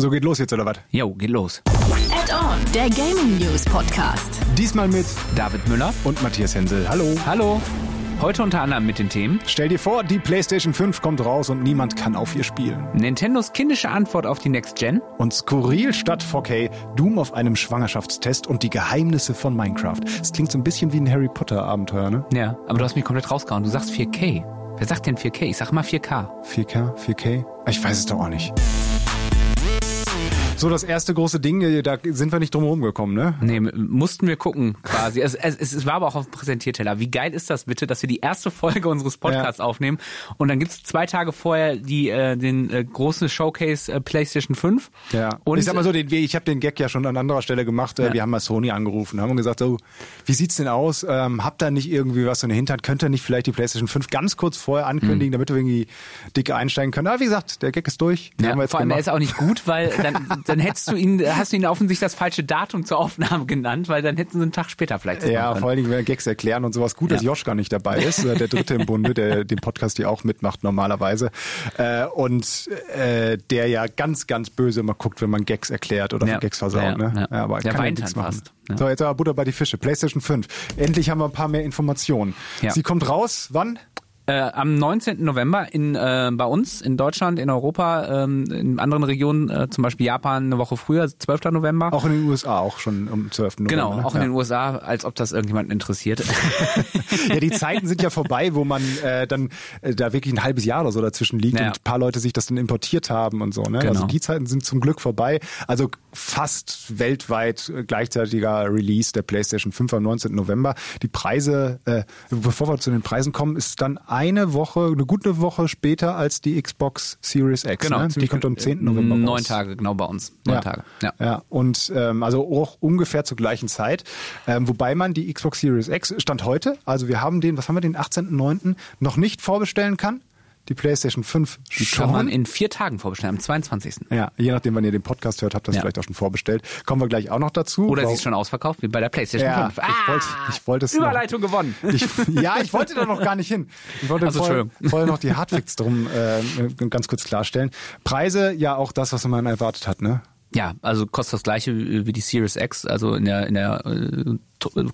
So geht los jetzt, oder was? Jo, geht los. Add-on, der Gaming News Podcast. Diesmal mit David Müller. und Matthias Hensel. Hallo. Hallo. Heute unter anderem mit den Themen Stell dir vor, die PlayStation 5 kommt raus und niemand kann auf ihr spielen. Nintendos kindische Antwort auf die Next Gen. Und skurril statt 4K, Doom auf einem Schwangerschaftstest und die Geheimnisse von Minecraft. Es klingt so ein bisschen wie ein Harry Potter Abenteuer, ne? Ja, aber du hast mich komplett rausgehauen. Du sagst 4K. Wer sagt denn 4K? Ich sag mal 4K. 4K, 4K? Ich weiß es doch auch nicht. So, das erste große Ding, äh, da sind wir nicht drum herum gekommen, ne? Nee, mussten wir gucken quasi. Es, es, es war aber auch auf dem Präsentierteller. Wie geil ist das bitte, dass wir die erste Folge unseres Podcasts aufnehmen und dann gibt's zwei Tage vorher die äh, den äh, großen Showcase äh, PlayStation 5. Ja. Und ich sag mal so, den, ich habe den Gag ja schon an anderer Stelle gemacht. Äh, Ja. Wir haben mal Sony angerufen, haben gesagt, so, wie sieht's denn aus? Ähm, habt ihr nicht irgendwie was in der Hinterhand? Könnt ihr nicht vielleicht die PlayStation 5 ganz kurz vorher Mhm. ankündigen, damit wir irgendwie dicke einsteigen können? Aber wie gesagt, der Gag ist durch. Ja, vor allem, er gemacht. ist auch nicht gut, weil dann, dann hättest du ihn, hast du ihn offensichtlich das falsche Datum zur Aufnahme genannt, weil dann hätten sie einen Tag später vielleicht Ja, vor allen Dingen, wenn wir Gags erklären und sowas. Gut, dass Ja. Joschka nicht dabei ist, äh, der Dritte im Bunde, der den Podcast hier auch mitmacht normalerweise. Äh, und äh, der ja ganz, ganz böse immer guckt, wenn man Gags erklärt oder Ja. Gags versaut. Ja, ne? ja. aber Der kann weint nichts dann machen. fast, ja. So, jetzt aber Butter bei die Fische. PlayStation 5. Endlich haben wir ein paar mehr Informationen. Ja. Sie kommt raus, wann? Äh, am 19. November in, äh, bei uns in Deutschland, in Europa, ähm, in anderen Regionen, äh, zum Beispiel Japan eine Woche früher, 12. November. Auch in den USA, auch schon am 12. November. Genau, ne? auch in ja. den USA, als ob das irgendjemanden interessiert. Ja, die Zeiten sind ja vorbei, wo man äh, dann äh, da wirklich ein halbes Jahr oder so dazwischen liegt Ja. und ein paar Leute sich das dann importiert haben und so. Ne? Genau. Also die Zeiten sind zum Glück vorbei. Also fast weltweit äh, gleichzeitiger Release der PlayStation 5 am 19. November. Die Preise, äh, bevor wir zu den Preisen kommen, ist dann eine Woche, eine gute Woche später als die Xbox Series X. ne? Die kommt am gut. 10. November Neun raus. Tage, genau bei uns. Neun Ja. Tage. Ja. ja, und ähm, also auch ungefähr zur gleichen Zeit. Ähm, wobei man die Xbox Series X Stand heute, also wir haben den, was haben wir, den 18.09. noch nicht vorbestellen kann. Die PlayStation 5 Die schon. kann man in vier Tagen vorbestellen, am 22. ja, je nachdem, wann ihr den Podcast hört, habt ihr das Ja. vielleicht auch schon vorbestellt. Kommen wir gleich auch noch dazu. Oder sie ist schon ausverkauft, wie bei der PlayStation ja, 5. ich wollte, ich wollte es noch- Überleitung gewonnen. Ich, ja, ich wollte da noch gar nicht hin. Ich wollte Ach so, vorher, vorher noch die Hardfacts drum äh, ganz kurz klarstellen. Preise, ja auch das, was man erwartet hat, ne? Ja, also kostet das gleiche wie die Series X, also in der in der äh,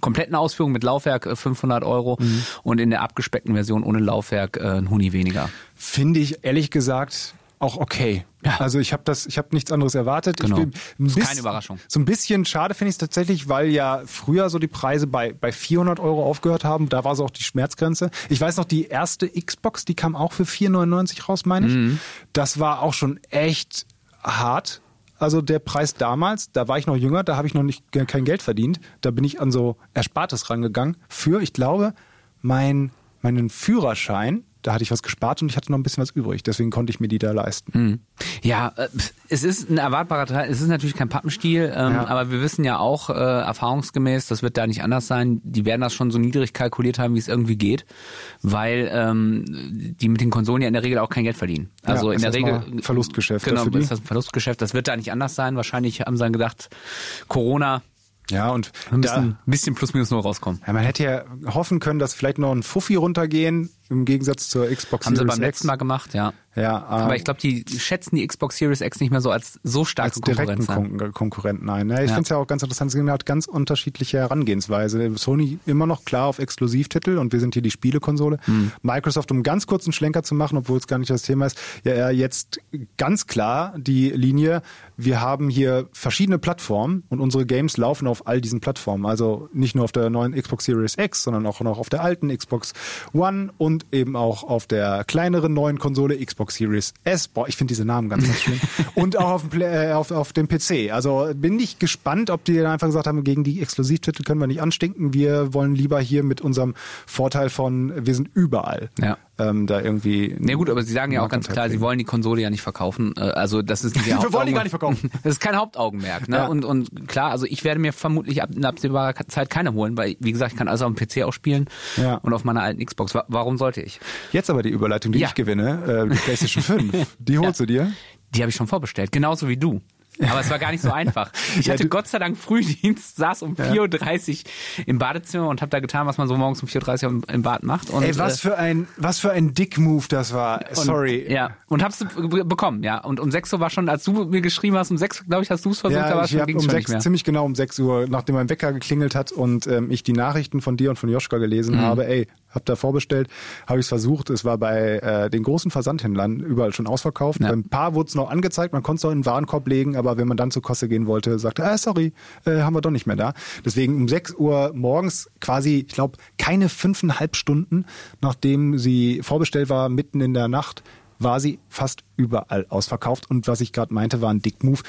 kompletten Ausführung mit Laufwerk äh, 500 Euro Mhm. und in der abgespeckten Version ohne Laufwerk äh, ein Huni weniger. Finde ich ehrlich gesagt auch okay. Ja. Also ich habe das, ich habe nichts anderes erwartet. Genau. Bisschen- keine Überraschung. So ein bisschen schade finde ich es tatsächlich, weil ja früher so die Preise bei bei 400 Euro aufgehört haben. Da war so auch die Schmerzgrenze. Ich weiß noch, die erste Xbox, die kam auch für 4,99 raus, meine ich. Mhm. Das war auch schon echt hart. Also der Preis damals, da war ich noch jünger, da habe ich noch nicht kein Geld verdient. Da bin ich an so Erspartes rangegangen für, ich glaube, mein meinen Führerschein. Da hatte ich was gespart und ich hatte noch ein bisschen was übrig. Deswegen konnte ich mir die da leisten. Ja, äh, es ist ein erwartbarer Teil. Es ist natürlich kein Pappenstiel, ähm, Ja. aber wir wissen ja auch äh, erfahrungsgemäß, das wird da nicht anders sein. Die werden das schon so niedrig kalkuliert haben, wie es irgendwie geht, weil ähm, die mit den Konsolen ja in der Regel auch kein Geld verdienen. Also Ja, in der Regel Verlustgeschäft Genau, ist das ein Verlustgeschäft. Das wird da nicht anders sein. Wahrscheinlich haben sie dann gedacht, Corona Ja, und da, ein bisschen plus minus null rauskommen. ja, man hätte ja hoffen können, dass vielleicht noch ein Fuffi runtergehen, im Gegensatz zur Xbox Haben sie Series beim X. letzten Mal gemacht, ja. Ja, Aber ähm, ich glaube, die schätzen die Xbox Series X nicht mehr so als so starke als direkten Konkurrenz ein. Kon Konkurrenten ein. Ne? Ich Ja. finde es ja auch ganz interessant, es hat ganz unterschiedliche Herangehensweise. Sony immer noch klar auf Exklusivtitel und wir sind hier die Spielekonsole. Hm. Microsoft, um ganz kurz einen Schlenker zu machen, obwohl es gar nicht das Thema ist, ja ja, jetzt ganz klar die Linie, wir haben hier verschiedene Plattformen und unsere Games laufen auf all diesen Plattformen. Also nicht nur auf der neuen Xbox Series X, sondern auch noch auf der alten Xbox One und eben auch auf der kleineren neuen Konsole Xbox Series S. Boah, ich finde diese Namen ganz, ganz schön. und auch auf dem, Play- äh, auf, auf dem PC. Also bin ich gespannt, ob die dann einfach gesagt haben, gegen die Exklusivtitel können wir nicht anstinken. Wir wollen lieber hier mit unserem Vorteil von, wir sind überall. Ja. Ähm, da irgendwie. Na gut, aber sie sagen ja auch ganz klar, sie wollen die Konsole ja nicht verkaufen. Äh, Also das ist nicht ihr Wir wollen die gar nicht verkaufen. Das ist kein Hauptaugenmerk. Ne? Ja. Und, und klar, also ich werde mir vermutlich ab, in absehbarer Zeit keine holen, weil wie gesagt, ich kann alles auf dem PC auch spielen Ja. und auf meiner alten Xbox. Wa- Warum sollte ich? Jetzt aber die Überleitung, die Ja. ich gewinne, äh, die PlayStation 5. Die holst du dir? Die habe ich schon vorbestellt, genauso wie du. Aber es war gar nicht so einfach. Ich hatte Gott sei Dank Frühdienst, saß um 4.30 Uhr im Badezimmer und habe da getan, was man so morgens um 4.30 Uhr im Bad macht. Und, Ey, was äh, für ein, was für ein Dick-Move das war. Sorry. Und, ja, und hab's be- bekommen, ja. Und um 6 Uhr war schon, als du mir geschrieben hast, um 6 Uhr, glaube ich, hast du es versucht, da Ja, war ich ging's um schon sechs, nicht mehr. ziemlich genau um 6 Uhr, nachdem mein Wecker geklingelt hat und ähm, ich die Nachrichten von dir und von Joschka gelesen Mhm. habe, ey, hab da vorbestellt, habe ich es versucht. Es war bei äh, den großen Versandhändlern überall schon ausverkauft. Ja. Ein paar wurde es noch angezeigt, man konnte es noch in den Warenkorb legen, aber wenn man dann zur Kasse gehen wollte, sagte, ah, sorry, äh, haben wir doch nicht mehr da. Deswegen um 6 Uhr morgens quasi, ich glaube, keine fünfeinhalb Stunden, nachdem sie vorbestellt war, mitten in der Nacht, war sie fast überall ausverkauft. Und was ich gerade meinte, war ein Dick-Move.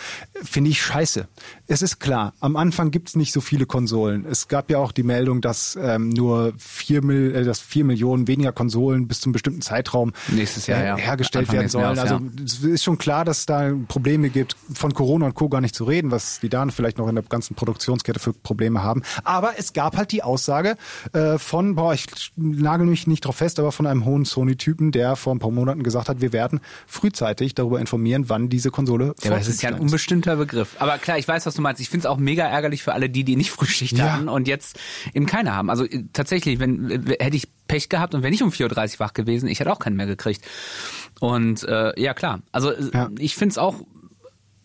Finde ich scheiße. Es ist klar, am Anfang gibt's nicht so viele Konsolen. Es gab ja auch die Meldung, dass ähm, nur vier, Mil äh, dass vier Millionen weniger Konsolen bis zum bestimmten Zeitraum Nächstes Jahr, äh, ja. hergestellt Anfang werden sollen. Jahres, also es ist schon klar, dass es da Probleme gibt, von Corona und Co. gar nicht zu reden, was die da vielleicht noch in der ganzen Produktionskette für Probleme haben. Aber es gab halt die Aussage äh, von, boah, ich nagel mich nicht drauf fest, aber von einem hohen Sony-Typen, der vor ein paar Monaten gesagt hat, wir werden frühzeitig darüber informieren, wann diese Konsole Ja, das ist ja ein unbestimmter Begriff. Aber klar, ich weiß, was du meinst. Ich finde es auch mega ärgerlich für alle die, die nicht Frühschicht Ja. hatten und jetzt eben keine haben. Also äh, tatsächlich, wenn äh, hätte ich Pech gehabt und wenn ich um 4.30 Uhr wach gewesen, ich hätte auch keinen mehr gekriegt. Und äh, ja, klar. Also äh, Ja. ich finde es auch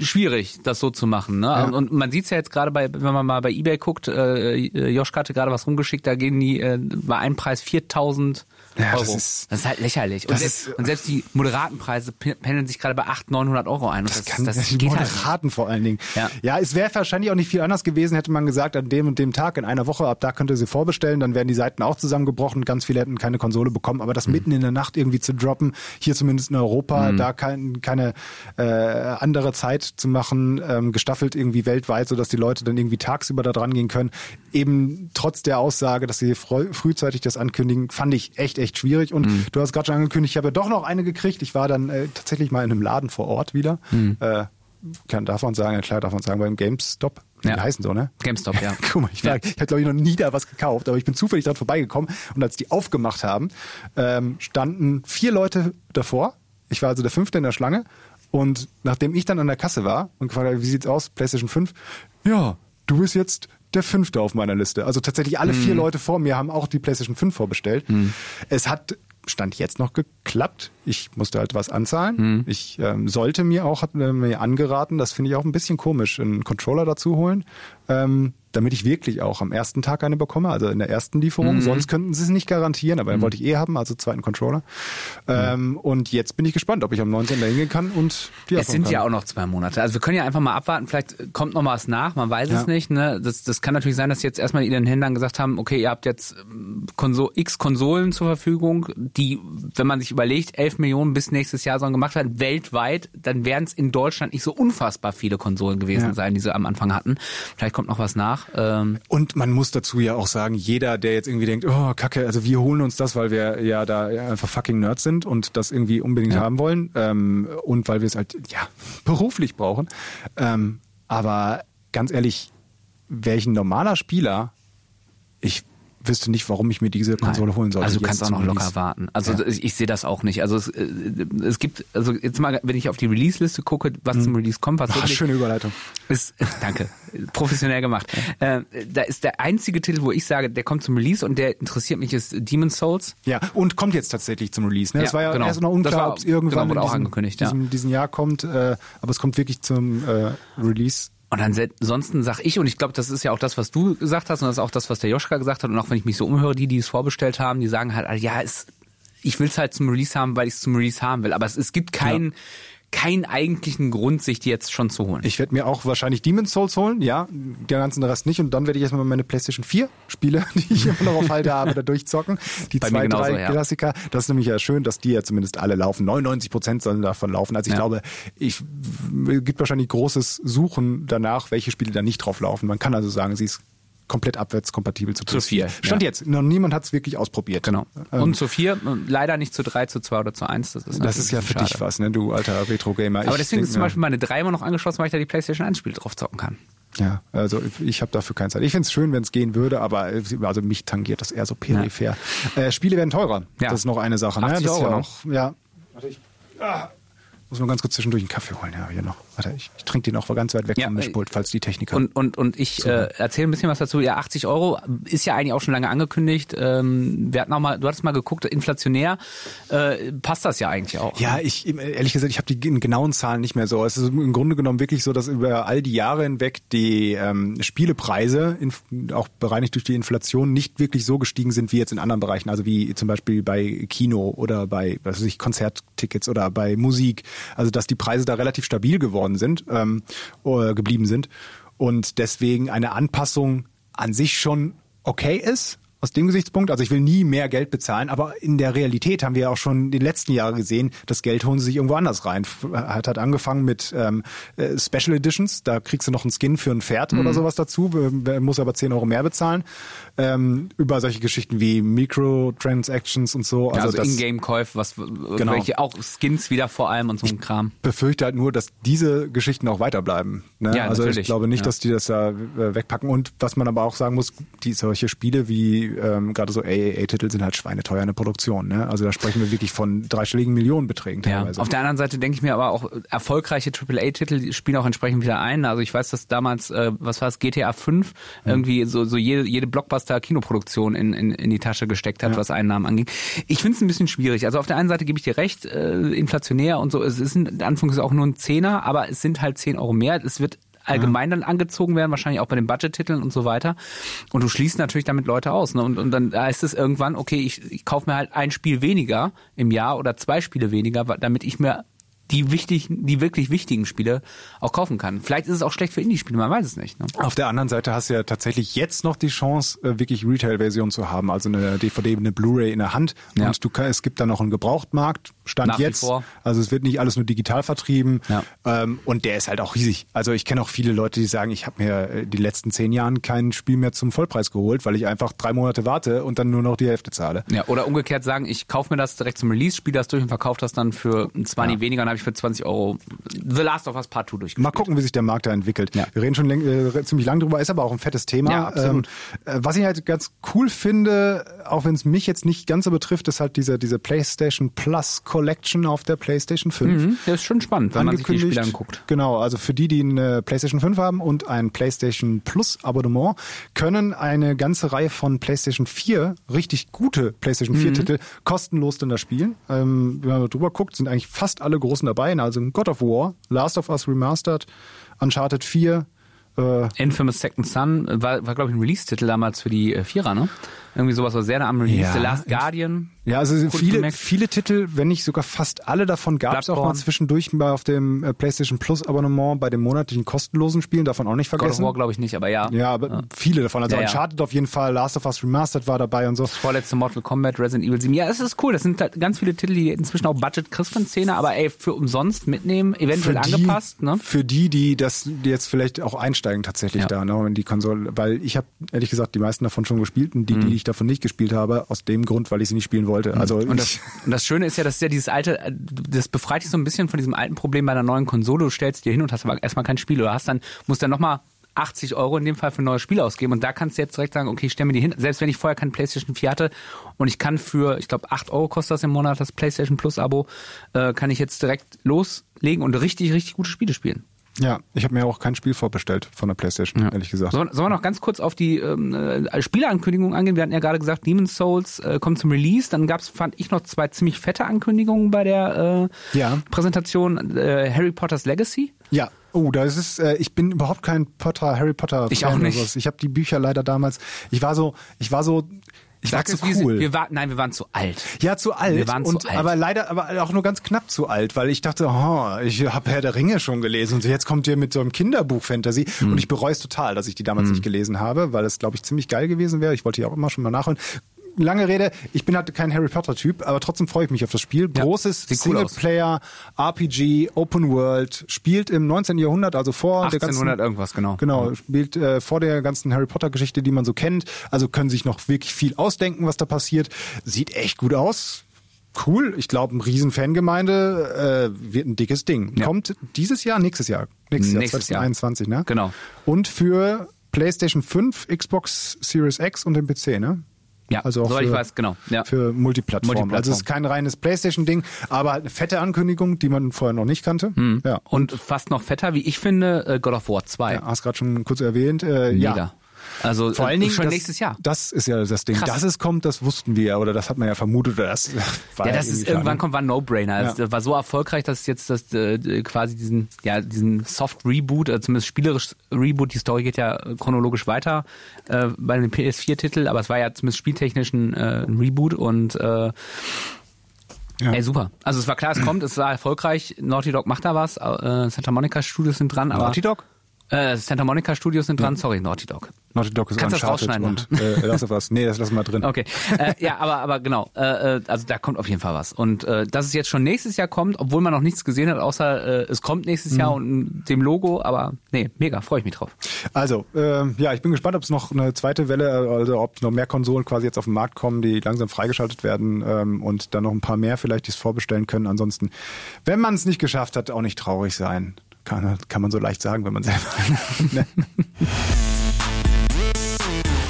schwierig, das so zu machen. Ne? Ja. Und, und man sieht es ja jetzt gerade bei, wenn man mal bei Ebay guckt, äh, Joschka hatte gerade was rumgeschickt, da gehen die äh, bei einem Preis 4.000 Ja, Euro. das ist- das ist halt lächerlich. Und das selbst, ist- und selbst die moderaten Preise pendeln sich gerade bei 800, 900 Euro ein. Und das, kann, das, die geht halt nicht. Moderaten vor allen Dingen. Ja. ja es wäre wahrscheinlich auch nicht viel anders gewesen, hätte man gesagt, an dem und dem Tag, in einer Woche, ab da könnt ihr sie vorbestellen, dann wären die Seiten auch zusammengebrochen, ganz viele hätten keine Konsole bekommen, aber das Mhm. mitten in der Nacht irgendwie zu droppen, hier zumindest in Europa, da kein, keine äh, andere Zeit zu machen, ähm, gestaffelt irgendwie weltweit, sodass die Leute dann irgendwie tagsüber da dran gehen können, eben trotz der Aussage, dass sie frühzeitig das ankündigen, fand ich echt, echt schwierig und Mhm. du hast gerade schon angekündigt, ich habe ja doch noch eine gekriegt, ich war dann äh, tatsächlich mal in einem Laden vor Ort wieder, Mhm. äh, kann, darf man sagen, ja klar, darf man sagen, beim GameStop. Ja. Die heißen so, ne? GameStop, ja. Guck mal, ich, Ja. ich habe glaube ich noch nie da was gekauft, aber ich bin zufällig dran vorbeigekommen und als die aufgemacht haben, ähm, standen vier Leute davor. Ich war also der fünfte in der Schlange und nachdem ich dann an der Kasse war und gefragt habe, wie sieht's aus, PlayStation 5? Ja, du bist jetzt der fünfte auf meiner Liste. Also tatsächlich alle vier Leute vor mir haben auch die PlayStation 5 vorbestellt. Es hat Stand jetzt noch geklappt. Ich musste halt was anzahlen. Ich ähm, sollte mir auch, hat äh, mir angeraten, das finde ich auch ein bisschen komisch, einen Controller dazu holen, ähm, damit ich wirklich auch am ersten Tag eine bekomme, also in der ersten Lieferung. Sonst könnten sie es nicht garantieren, aber den wollte ich eh haben, also zweiten Controller. Ähm, und jetzt bin ich gespannt, ob ich am 19. da hingehen kann und die Es sind kann. ja auch noch zwei Monate. Also wir können ja einfach mal abwarten. Vielleicht kommt noch was nach. Man weiß Ja. es nicht. Ne? Das, das kann natürlich sein, dass jetzt erstmal ihren Händlern gesagt haben, okay, ihr habt jetzt ähm, Konso x Konsolen zur Verfügung, die, wenn man sich überlegt, 11 Millionen bis nächstes Jahr sollen gemacht werden, weltweit, dann werden es in Deutschland nicht so unfassbar viele Konsolen gewesen Ja. sein, die sie am Anfang hatten. Vielleicht kommt noch was nach. Ähm, Und man muss dazu ja auch sagen, jeder, der jetzt irgendwie denkt, oh, kacke, also wir holen uns das, weil wir ja da ja einfach fucking Nerds sind und das irgendwie unbedingt haben wollen ähm, und weil wir es halt, ja, beruflich brauchen. Ähm, aber ganz ehrlich, wäre ich ein normaler Spieler, ich wüsste nicht, warum ich mir diese Konsole Nein. holen sollte. Also du kannst auch noch locker Release. warten. Also Ja. ich, ich sehe das auch nicht. Also es, äh, es gibt, also jetzt mal, wenn ich auf die Release-Liste gucke, was zum Release kommt, was Ach, wirklich Mhm. schöne Überleitung. ist, danke, professionell gemacht. Äh, da ist der einzige Titel, wo ich sage, der kommt zum Release und der interessiert mich, ist Demon's Souls. Ja, und kommt jetzt tatsächlich zum Release. Ne? Ja, es war ja genau. erst noch Das unklar, ob es irgendwann genau, in diesem, ja. diesem, diesem Jahr kommt, äh, aber es kommt wirklich zum äh, Release. Und ansonsten sag ich, und ich glaube, das ist ja auch das, was du gesagt hast, und das ist auch das, was der Joschka gesagt hat, und auch wenn ich mich so umhöre, die, die es vorbestellt haben, die sagen halt, ja, es, ich will es halt zum Release haben, weil ich es zum Release haben will. Aber es, es gibt keinen keinen eigentlichen Grund, sich die jetzt schon zu holen. Ich werde mir auch wahrscheinlich Demon's Souls holen, ja, den ganzen Rest nicht. Und dann werde ich erstmal meine PlayStation 4 Spiele, die ich immer noch auf Halde habe, da durchzocken. Die Bei zwei, genauso, drei ja. Klassiker. Das ist nämlich ja schön, dass die ja zumindest alle laufen. 99 Prozent sollen davon laufen. Also ich Ja. glaube, ich es gibt wahrscheinlich großes Suchen danach, welche Spiele da nicht drauf laufen. Man kann also sagen, sie ist komplett abwärtskompatibel zu Zu vier, Stand ja. jetzt. Noch niemand hat es wirklich ausprobiert. Genau. Ähm, Und zu vier, leider nicht zu drei, zu zwei oder zu eins. Das ist, das ist ja für schade. dich was, ne, du alter Retro-Gamer. Aber Ich deswegen ist zum Beispiel meine drei immer noch angeschlossen, weil ich da die PlayStation 1 Spiele drauf zocken kann. Ja, also ich habe dafür keine Zeit. Ich finde es schön, wenn es gehen würde, aber äh, also mich tangiert das eher so peripher. Äh, Spiele werden teurer. Ja. Das ist noch eine Sache. Ne? 80 das ist Euro ja noch. ja. Warte, ich, ah, muss man ganz kurz zwischendurch einen Kaffee holen. Ja, hier noch. Warte, ich, ich trinke den auch ganz weit weg Ja, vom Mischpult, falls die Techniker. Und, und, und ich äh, erzähle ein bisschen was dazu. Ja, 80 Euro ist ja eigentlich auch schon lange angekündigt. Ähm, wir hatten auch mal, du hattest mal geguckt, inflationär äh, passt das ja eigentlich auch. Ja, ich ehrlich gesagt, ich habe die genauen Zahlen nicht mehr so. Es ist im Grunde genommen wirklich so, dass über all die Jahre hinweg die ähm, Spielepreise, in, auch bereinigt durch die Inflation, nicht wirklich so gestiegen sind wie jetzt in anderen Bereichen. Also wie zum Beispiel bei Kino oder bei was weiß ich, Konzerttickets oder bei Musik. Also dass die Preise da relativ stabil geworden sind, ähm, oder geblieben sind. Und deswegen eine Anpassung an sich schon okay ist aus dem Gesichtspunkt. Also ich will nie mehr Geld bezahlen, aber in der Realität haben wir ja auch schon in den letzten Jahren gesehen, das Geld holen sie sich irgendwo anders rein. Hat hat angefangen mit ähm, äh, Special Editions, da kriegst du noch einen Skin für ein Pferd oder sowas dazu, muss aber 10 Euro mehr bezahlen. Ähm, über solche Geschichten wie Microtransactions und so. Also, also das- Ingame-Käufe, was welche auch Skins wieder vor allem und so ein Kram. befürchte halt nur, dass diese Geschichten auch weiterbleiben. Ne? Ja, also ich natürlich, glaube nicht, ja. dass die das da äh, wegpacken. Und was man aber auch sagen muss, die solche Spiele wie ähm, gerade so AAA-Titel sind halt schweineteuer in der Produktion. Ne? Also da sprechen wir wirklich von dreistelligen Millionenbeträgen Ja. teilweise. Auf der anderen Seite denke ich mir aber auch, erfolgreiche AAA-Titel spielen auch entsprechend wieder ein. Also ich weiß, dass damals, äh, was war es, GTA 5 irgendwie so, so jede, jede Blockbuster-Kinoproduktion in, in, in die Tasche gesteckt hat, was Einnahmen anging. Ich finde es ein bisschen schwierig. Also auf der einen Seite gebe ich dir recht, äh, inflationär und so, es ist in Anführungszeichen auch nur ein Zehner, aber es sind halt 10 Euro mehr. Es wird allgemein dann angezogen werden, wahrscheinlich auch bei den Budget-Titeln und so weiter. Und du schließt natürlich damit Leute aus. Ne? Und, und dann heißt es irgendwann, okay, ich, ich kaufe mir halt ein Spiel weniger im Jahr oder zwei Spiele weniger, damit ich mir die wichtigen, die wirklich wichtigen Spiele auch kaufen kann. Vielleicht ist es auch schlecht für Indie-Spiele, man weiß es nicht. Ne? Auf der anderen Seite hast du ja tatsächlich jetzt noch die Chance, äh, wirklich Retail-Version zu haben, also eine DVD, eine Blu-ray in der Hand. Ja. Und du kann, es gibt da noch einen Gebrauchtmarkt, Stand Nach jetzt. Also es wird nicht alles nur digital vertrieben. Ja. Ähm, und der ist halt auch riesig. Also ich kenne auch viele Leute, die sagen, ich habe mir äh, die letzten zehn Jahren kein Spiel mehr zum Vollpreis geholt, weil ich einfach drei Monate warte und dann nur noch die Hälfte zahle. Ja, oder umgekehrt sagen, ich kaufe mir das direkt zum Release, spiele das durch und verkaufe das dann für 20 weniger, dann habe ich für 20 Euro The Last of Us Part 2 durchgespielt. Mal gucken, wie sich der Markt da entwickelt. Ja. Wir reden schon äh, ziemlich lang drüber, ist aber auch ein fettes Thema. Ja, absolut. Ähm, äh, was ich halt ganz cool finde, auch wenn es mich jetzt nicht ganz so betrifft, ist halt diese, diese PlayStation Plus Collection auf der PlayStation 5. Mhm, das ist schon spannend, wenn man sich die. Spiele anguckt. Genau, also für die, die eine PlayStation 5 haben und ein PlayStation Plus Abonnement, können eine ganze Reihe von PlayStation 4 richtig gute PlayStation Mhm. 4 Titel kostenlos dann da spielen. Ähm, wenn man drüber guckt, sind eigentlich fast alle großen dabei. Also God of War, Last of Us Remastered, Uncharted 4, äh, Infamous Second Son war, war glaube ich, ein Release-Titel damals für die äh, Vierer, ne? Irgendwie sowas war sehr nah am Release. Ja. The Last Guardian. Ja, also viele, viele Titel, wenn nicht sogar fast alle davon gab es auch mal zwischendurch mal auf dem äh, PlayStation Plus Abonnement bei den monatlichen kostenlosen Spielen, davon auch nicht God of vergessen. War glaube ich nicht, aber ja. Ja, aber viele davon. Also Ja, ja. Uncharted auf jeden Fall, Last of Us Remastered war dabei und so. Vorletzte Mortal Kombat, Resident Evil 7. Ja, es ist cool. Das sind halt ganz viele Titel, die inzwischen auch Budget kriegst von Szene, aber ey, für umsonst mitnehmen, eventuell die, angepasst, ne? Für die, die das die jetzt vielleicht auch einsteigen tatsächlich Ja. da, ne, in die Konsole. Weil ich habe ehrlich gesagt die meisten davon schon gespielt und die, Mhm. die ich davon nicht gespielt habe, aus dem Grund, weil ich sie nicht spielen wollte. Also Und das, und das Schöne ist ja, das ist ja dieses alte, das befreit dich so ein bisschen von diesem alten Problem bei einer neuen Konsole. Du stellst dir hin und hast aber erstmal kein Spiel oder hast dann, musst dann nochmal 80 Euro in dem Fall für ein neues Spiel ausgeben. Und da kannst du jetzt direkt sagen, okay, ich stell mir die hin, selbst wenn ich vorher kein PlayStation 4 hatte und ich kann für, ich glaube, 8 Euro kostet das im Monat, das PlayStation Plus Abo, äh, kann ich jetzt direkt loslegen und richtig, richtig gute Spiele spielen. Ja, ich habe mir auch kein Spiel vorbestellt von der PlayStation, ehrlich gesagt. Sollen, sollen wir noch ganz kurz auf die ähm, äh, Spieleankündigungen angehen? Wir hatten ja gerade gesagt, Demon's Souls äh, kommt zum Release. Dann gab's, fand ich, noch zwei ziemlich fette Ankündigungen bei der äh, Ja. Präsentation. Äh, Harry Potter's Legacy. Ja. Oh, da ist es. Äh, ich bin überhaupt kein Potter, Harry Potter. Ich auch nicht. Ich habe die Bücher leider damals. Ich war so, ich war so, ich war Sag zu es, wie sie- cool. Wir war, nein, wir waren zu alt. Ja, zu alt. Wir waren zu und, alt. Aber leider, aber auch nur ganz knapp zu alt, weil ich dachte, oh, ich habe Herr der Ringe schon gelesen und jetzt kommt ihr mit so einem Kinderbuch-Fantasy Hm. und ich bereue es total, dass ich die damals nicht gelesen habe, weil es, glaube ich, ziemlich geil gewesen wäre. Ich wollte die auch immer schon mal nachholen. Lange Rede, ich bin halt kein Harry Potter-Typ, aber trotzdem freue ich mich auf das Spiel. Ja, Großes sieht cool. Singleplayer, RPG, Open World, spielt im 19. Jahrhundert, also vor der ganzen 1800 irgendwas, genau. Genau, spielt äh, vor der ganzen Harry Potter Geschichte, die man so kennt. Also können sich noch wirklich viel ausdenken, was da passiert. Sieht echt gut aus. Cool. Ich glaube, ein riesen Fangemeinde äh, wird ein dickes Ding. Ja. Kommt dieses Jahr, nächstes Jahr. Nächstes, Nächstes Jahr, Jahr. 2021, ne? Genau. Und für PlayStation 5, Xbox Series X und den PC, ne? Ja, also auch für, ich weiß, genau. Ja. für Multiplattform. Multiplattform. Also es ist kein reines PlayStation-Ding, aber eine fette Ankündigung, die man vorher noch nicht kannte. Ja. Und fast noch fetter, wie ich finde, äh, God of War 2. Ja, hast gerade schon kurz erwähnt. Äh, Mega. Ja. Also Vor allen Dingen schon das, nächstes Jahr. Das ist ja das Ding. Krass. Dass es kommt, das wussten wir ja oder das hat man ja vermutet. Oder das war Ja, das irgendwie ist klar, irgendwann kommt war ein No-Brainer. Es Ja. war so erfolgreich, dass jetzt das äh, quasi diesen ja diesen Soft Reboot, äh, zumindest spielerisch Reboot. Die Story geht ja chronologisch weiter äh, bei dem PS4-Titel, aber es war ja zumindest spieltechnisch ein, äh, ein Reboot und äh, Ja. ey super. Also es war klar, es kommt, es war erfolgreich. Naughty Dog macht da was, äh, Santa Monica Studios sind dran, aber Naughty Dog? Äh, Santa Monica Studios sind dran, sorry, Naughty Dog. Naughty Dog ist Kannst das rausschneiden, und äh, Last of Us. Nee, das lassen wir drin. Okay, äh, ja, aber aber genau, äh, äh, also da kommt auf jeden Fall was und äh, dass es jetzt schon nächstes Jahr kommt, obwohl man noch nichts gesehen hat, außer äh, es kommt nächstes Jahr und dem Logo, aber nee, mega, freue ich mich drauf. Also, ähm, ja, ich bin gespannt, ob es noch eine zweite Welle, also ob noch mehr Konsolen quasi jetzt auf den Markt kommen, die langsam freigeschaltet werden ähm, und dann noch ein paar mehr vielleicht, die es vorbestellen können. Ansonsten, wenn man es nicht geschafft hat, auch nicht traurig sein. Kann, kann man so leicht sagen, wenn man selber. ne?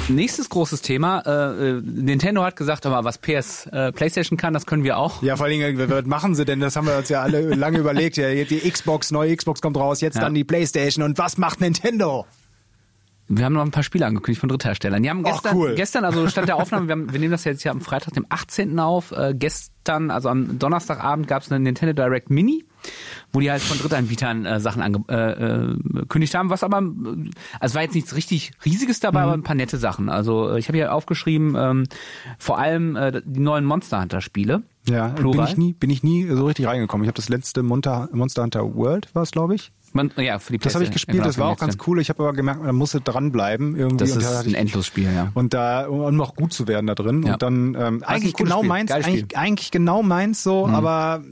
Nächstes großes Thema, äh, äh, Nintendo hat gesagt, aber was PS äh, PlayStation kann, das können wir auch. Ja, vor allen Dingen, was machen sie denn? Das haben wir uns ja alle lange überlegt. Ja, die Xbox, neue Xbox kommt raus, jetzt Ja. dann die Playstation. Und was macht Nintendo? Wir haben noch ein paar Spiele angekündigt von Drittherstellern. Die haben gestern, cool. gestern also Stand der Aufnahme, wir, haben, wir nehmen das jetzt hier am Freitag, dem 18. auf. Äh, gestern, also am Donnerstagabend, gab es eine Nintendo Direct Mini, wo die halt von Drittanbietern äh, Sachen angekündigt haben, was aber, äh, also war jetzt nichts richtig Riesiges dabei, Mhm. aber ein paar nette Sachen. Also äh, ich habe hier aufgeschrieben, ähm, vor allem äh, die neuen Monster Hunter Spiele. Ja, bin Plural. ich nie, bin ich nie so richtig reingekommen. Ich habe das letzte Monster, Monster Hunter World, war es, glaube ich. Man, ja, für die Das habe ich gespielt, genau, das war auch ganz cool. Ich habe aber gemerkt, man musste dranbleiben irgendwie. Das und ist da ein Endlosspiel, ja. Und da, um noch gut zu werden da drin. Ja. Und dann, ähm, eigentlich genau Spiel, meins, eigentlich. Mhm. eigentlich genau meins so, aber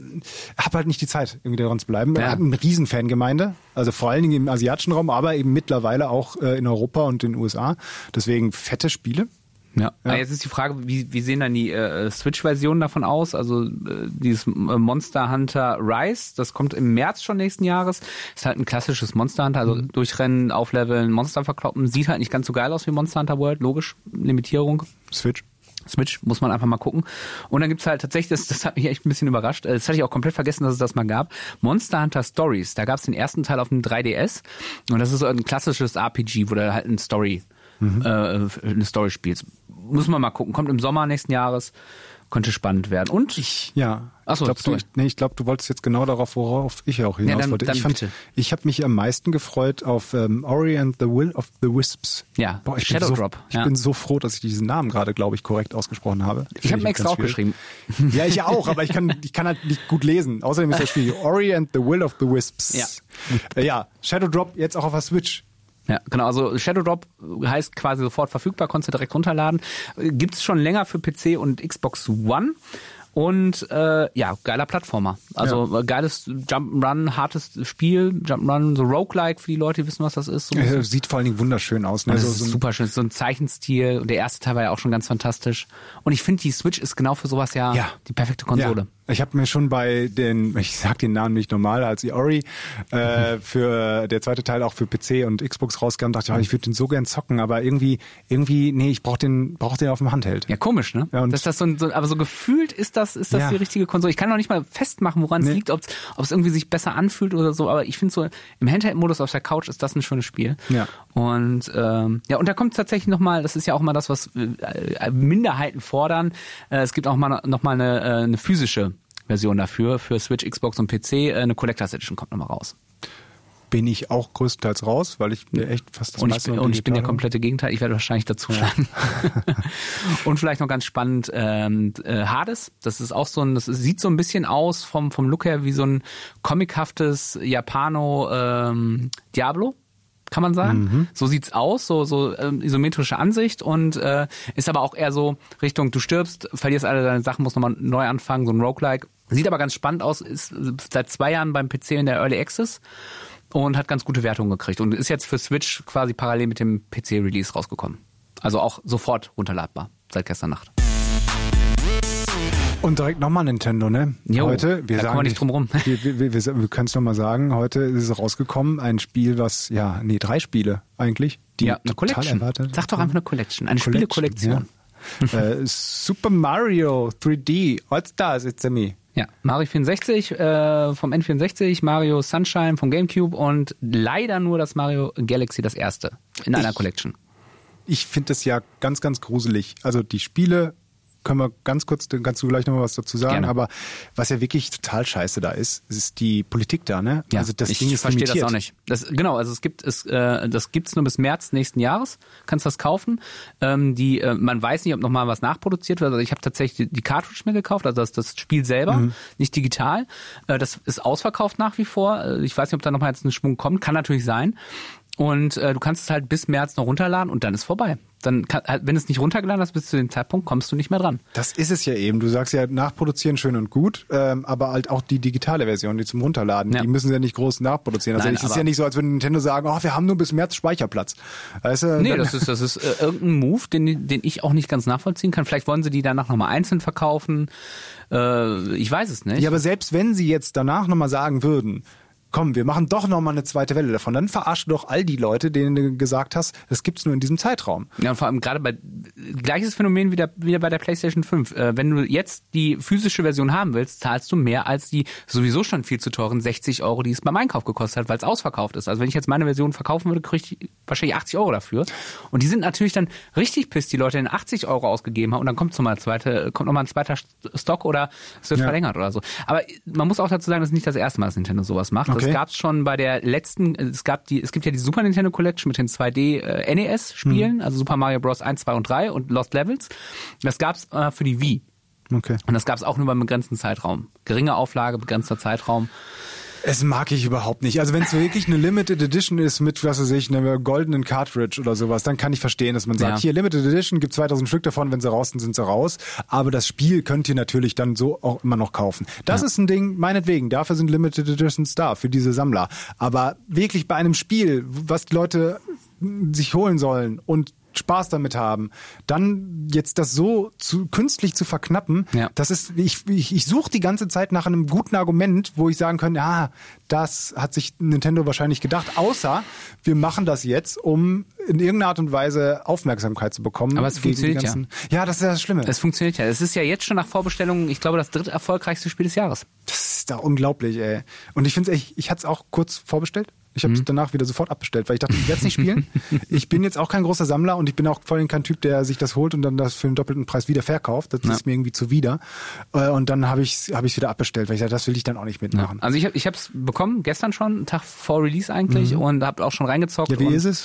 habe halt nicht die Zeit, irgendwie daran zu bleiben. Ja. Hat eine riesen Fangemeinde, also vor allen Dingen im asiatischen Raum, aber eben mittlerweile auch äh, in Europa und in den USA. Deswegen fette Spiele. Ja. Ah, Jetzt ist die Frage, wie, wie sehen dann die äh, Switch-Versionen davon aus? Also äh, dieses äh, Monster Hunter Rise, das kommt im März schon nächsten Jahres. Ist halt ein klassisches Monster Hunter, also durchrennen, aufleveln, Monster verkloppen. Sieht halt nicht ganz so geil aus wie Monster Hunter World, logisch, Limitierung. Switch. Switch, muss man einfach mal gucken. Und dann gibt's halt tatsächlich, das, das hat mich echt ein bisschen überrascht, äh, das hatte ich auch komplett vergessen, dass es das mal gab, Monster Hunter Stories. Da gab's den ersten Teil auf dem 3DS und das ist so ein klassisches RPG, wo du halt eine Story, äh, eine Story spielst. Muss man mal gucken. Kommt im Sommer nächsten Jahres, könnte spannend werden. Und ich, Ja. Ach so, ich glaube, du, nee, ich glaub, du wolltest jetzt genau darauf, worauf ich auch hinaus Ja, dann- wollte. dann ich fand, bitte. ich habe mich am meisten gefreut auf ähm, Ori and the Will of the Wisps. Ja, Boah, ich Shadow bin so, Drop, Ich ja. bin so froh, dass ich diesen Namen gerade, glaube ich, korrekt ausgesprochen habe. ich habe mir extra auch geschrieben. Ja, ich auch, aber ich kann, ich kann halt nicht gut lesen. Außerdem ist das Spiel Ori and the Will of the Wisps. Ja. Äh, ja, Shadow Drop jetzt auch auf der Switch. Ja, genau. Also Shadow Drop heißt quasi sofort verfügbar, konntest du direkt runterladen. Gibt es schon länger für PC und Xbox One. Und äh, ja, geiler Plattformer. Also äh, geiles Jump'n'Run, hartes Spiel, Jump'n'Run, so Roguelike für die Leute, die wissen, was das ist. Äh, sieht vor allen Dingen wunderschön aus. Ne? das So- ist so ein- super schön, so ein Zeichenstil. Und der erste Teil war ja auch schon ganz fantastisch. Und ich finde, die Switch ist genau für sowas ja, Ja. die perfekte Konsole. Ja. Ich habe mir schon bei den, ich sag den Namen nicht normal, als Ori äh, für der zweite Teil auch für PC und Xbox rauskam, dachte ich, ja, ich würde den so gern zocken, aber irgendwie, irgendwie, nee, ich brauch den, brauch den auf dem Handheld. Ja, komisch, ne? Ja, und- Dass das so, ein- so, aber so gefühlt ist das, ist das Ja. die richtige Konsole. Ich kann noch nicht mal festmachen, woran es Nee. liegt, ob es irgendwie sich besser anfühlt oder so, aber ich finde so, im Handheld-Modus auf der Couch ist das ein schönes Spiel. Ja. Und ähm, ja, und da kommt tatsächlich nochmal, das ist ja auch mal das, was äh, Minderheiten fordern. Äh, es gibt auch mal nochmal eine, äh, eine physische Version dafür, für Switch, Xbox und PC. Äh, eine Collectors Edition kommt nochmal raus. Bin ich auch größtenteils raus, weil ich mir echt fast das Und ich, meiste bin, noch und ich bin der komplette Gegenteil. Ich werde wahrscheinlich dazu schlagen. und vielleicht noch ganz spannend, ähm, äh, Hades. Das ist auch so ein, das sieht so ein bisschen aus vom, vom Look her wie so ein comichaftes Japano ähm, Diablo. Kann man sagen. Mhm. So sieht's aus, so, so ähm, isometrische Ansicht und äh, ist aber auch eher so Richtung, du stirbst, verlierst alle deine Sachen, musst nochmal neu anfangen, so ein Roguelike. Sieht aber ganz spannend aus, ist seit zwei Jahren beim PC in der Early Access und hat ganz gute Wertungen gekriegt und ist jetzt für Switch quasi parallel mit dem PC-Release rausgekommen. Also auch sofort runterladbar seit gestern Nacht. Und direkt nochmal Nintendo, ne? Jo, heute, wir da sagen kommen wir nicht drum rum. Wir, wir, wir, wir können es nochmal sagen, heute ist es rausgekommen, ein Spiel, was, ja, nee, drei Spiele eigentlich, die ja, eine total Collection. erwartet. Sag doch einfach eine Collection, eine Collection, Spielekollektion. äh, Super Mario 3D, All-Stars, it's a me. Ja, Mario 64 äh, vom N64, Mario Sunshine vom GameCube und leider nur das Mario Galaxy das erste in einer Ich- Collection. Ich finde das ja ganz, ganz gruselig. Also die Spiele können wir ganz kurz, dann kannst du gleich noch mal was dazu sagen, Gerne. aber was ja wirklich total scheiße da ist, ist die Politik da, ne? Ja, also das ich Ding ist verstehe das limitiert. auch nicht. Das, genau, also es gibt es, äh, das gibt's nur bis März nächsten Jahres. Kannst das kaufen. Ähm, die, äh, man weiß nicht, ob noch mal was nachproduziert wird. Also ich habe tatsächlich die, die Cartridge mir gekauft, also das, das Spiel selber, Mhm. nicht digital. Äh, das ist ausverkauft nach wie vor. Äh, Ich weiß nicht, ob da noch mal jetzt ein Schwung kommt. Kann natürlich sein. Und äh, du kannst es halt bis März noch runterladen und dann ist vorbei. Dann, kann, halt, wenn du es nicht runtergeladen hast bis zu dem Zeitpunkt, kommst du nicht mehr dran. Das ist es ja eben. Du sagst ja, nachproduzieren schön und gut, ähm, aber halt auch die digitale Version, die zum Runterladen, Ja. die müssen sie ja nicht groß nachproduzieren. Also Nein, es ist ja nicht so, als würde Nintendo sagen, oh, wir haben nur bis März Speicherplatz. Weißt du, Nee, das ist, das ist äh, irgendein Move, den, den ich auch nicht ganz nachvollziehen kann. Vielleicht wollen sie die danach nochmal einzeln verkaufen. Äh, ich weiß es nicht. Ja, aber selbst wenn sie jetzt danach nochmal sagen würden, komm, wir machen doch nochmal eine zweite Welle davon, dann verarsche doch all die Leute, denen du gesagt hast, das gibt's nur in diesem Zeitraum. Ja, und vor allem gerade bei gleiches Phänomen wie der, wieder bei der PlayStation 5. Äh, wenn du jetzt die physische Version haben willst, zahlst du mehr als die sowieso schon viel zu teuren 60 Euro, die es beim Einkauf gekostet hat, weil es ausverkauft ist. Also wenn ich jetzt meine Version verkaufen würde, kriege ich wahrscheinlich 80 Euro dafür. Und die sind natürlich dann richtig piss, die Leute in 80 Euro ausgegeben haben und dann kommt noch mal zweite, kommt noch mal ein zweiter Stock oder es wird Ja. verlängert oder so. Aber man muss auch dazu sagen, das ist nicht das erste Mal, dass Nintendo sowas macht. Okay. Das gab es schon bei der letzten, es gab die, es gibt ja die Super Nintendo Collection mit den 2D äh, NES-Spielen, Mhm. also Super Mario Bros. 1, 2 und 3 und Lost Levels. Das gab's äh, für die Wii. Okay. Und das gab's auch nur beim begrenzten Zeitraum. Geringe Auflage, begrenzter Zeitraum. Es mag ich überhaupt nicht. Also wenn es wirklich eine Limited Edition ist mit, was weiß ich, einer goldenen Cartridge oder sowas, dann kann ich verstehen, dass man sagt, Ja. hier Limited Edition, gibt 2000 Stück davon, wenn sie raus sind, sind sie raus. Aber das Spiel könnt ihr natürlich dann so auch immer noch kaufen. Das ist ein Ding, meinetwegen, dafür sind Limited Editions da, für diese Sammler. Aber wirklich bei einem Spiel, was die Leute sich holen sollen und Spaß damit haben, dann jetzt das so zu, künstlich zu verknappen, Ja. das ist, ich, ich, ich suche die ganze Zeit nach einem guten Argument, wo ich sagen könnte, ah, das hat sich Nintendo wahrscheinlich gedacht, außer wir machen das jetzt, um in irgendeiner Art und Weise Aufmerksamkeit zu bekommen. Aber es funktioniert ja. Ja, das ist ja das Schlimme. Es funktioniert ja. Es ist ja jetzt schon nach Vorbestellungen, ich glaube, das dritt erfolgreichste Spiel des Jahres. Das ist da unglaublich, ey. Und ich finde ich, ich hatte es auch kurz vorbestellt. Ich habe es danach wieder sofort abbestellt, weil ich dachte, ich werde es nicht spielen. ich bin jetzt auch kein großer Sammler und ich bin auch vor allem kein Typ, der sich das holt und dann das für einen doppelten Preis wieder verkauft. Das Ja. ist mir irgendwie zuwider. Äh, Und dann habe ich es hab ich's wieder abbestellt, weil ich dachte, das will ich dann auch nicht mitmachen. Also ich habe ich es bekommen, gestern schon, einen Tag vor Release eigentlich, und habe auch schon reingezockt. Ja, wie ist es?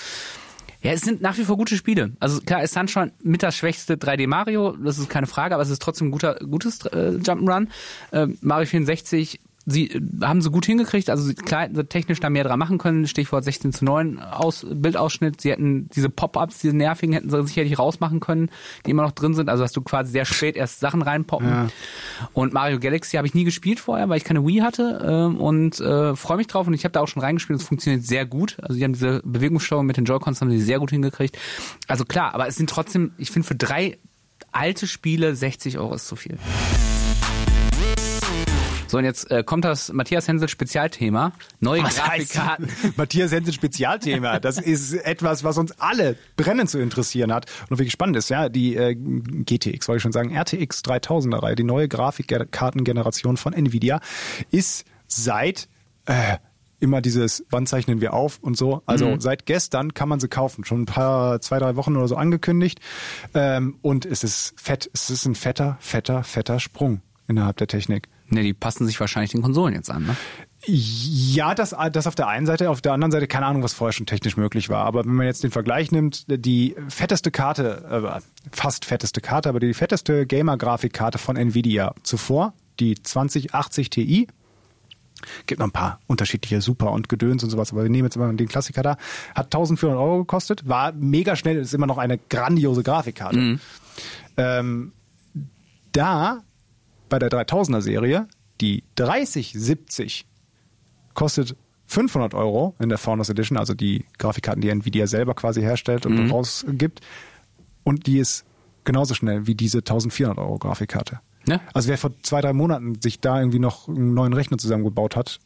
Ja, es sind nach wie vor gute Spiele. Also klar, ist schon mit das schwächste 3D Mario, das ist keine Frage, aber es ist trotzdem ein guter, gutes äh, Jump'n'Run. Äh, Mario 64, sie äh, haben sie gut hingekriegt, also sie, klar, hätten sie technisch da mehr dran machen können, Stichwort 16 zu 9 Aus, Bildausschnitt, sie hätten diese Pop-Ups, diese nervigen, hätten sie sicherlich rausmachen können, die immer noch drin sind, also dass du quasi sehr spät erst Sachen reinpoppen. Ja. Und Mario Galaxy habe ich nie gespielt vorher, weil ich keine Wii hatte ähm, und äh, freue mich drauf und ich habe da auch schon reingespielt. Es funktioniert sehr gut. Also die haben diese Bewegungssteuerung mit den Joy-Cons haben sie sehr gut hingekriegt. Also klar, aber es sind trotzdem, ich finde für drei alte Spiele 60 Euro ist zu viel. So, und jetzt äh, kommt das Matthias Hensel Spezialthema. Neue Grafikkarten. Matthias Hensen Spezialthema. Das ist etwas, was uns alle brennend zu interessieren hat und wirklich spannend ist. Ja, die äh, GTX, wollte ich schon sagen, RTX 3000er Reihe, die neue Grafikkartengeneration von Nvidia, ist seit äh, immer dieses, wann zeichnen wir auf und so. Also seit gestern kann man sie kaufen. Schon ein paar, zwei, drei Wochen oder so angekündigt. Ähm, und es ist fett. Es ist ein fetter, fetter, fetter Sprung innerhalb der Technik. Ne, die passen sich wahrscheinlich den Konsolen jetzt an, ne? Ja, das, das auf der einen Seite, auf der anderen Seite keine Ahnung, was vorher schon technisch möglich war. Aber wenn man jetzt den Vergleich nimmt, die fetteste Karte, äh, fast fetteste Karte, aber die fetteste Gamer-Grafikkarte von Nvidia zuvor, die 2080 Ti, gibt noch ein paar unterschiedliche Super und Gedöns und sowas, aber wir nehmen jetzt immer den Klassiker da, hat 1400 Euro gekostet, war mega schnell, ist immer noch eine grandiose Grafikkarte. Ähm, da bei der 3000er Serie die 3070 kostet 500 Euro in der Founders Edition, also die Grafikkarten, die Nvidia selber quasi herstellt und rausgibt. Und die ist genauso schnell wie diese 1400 Euro Grafikkarte. Ja. Also wer vor zwei, drei Monaten sich da irgendwie noch einen neuen Rechner zusammengebaut hat,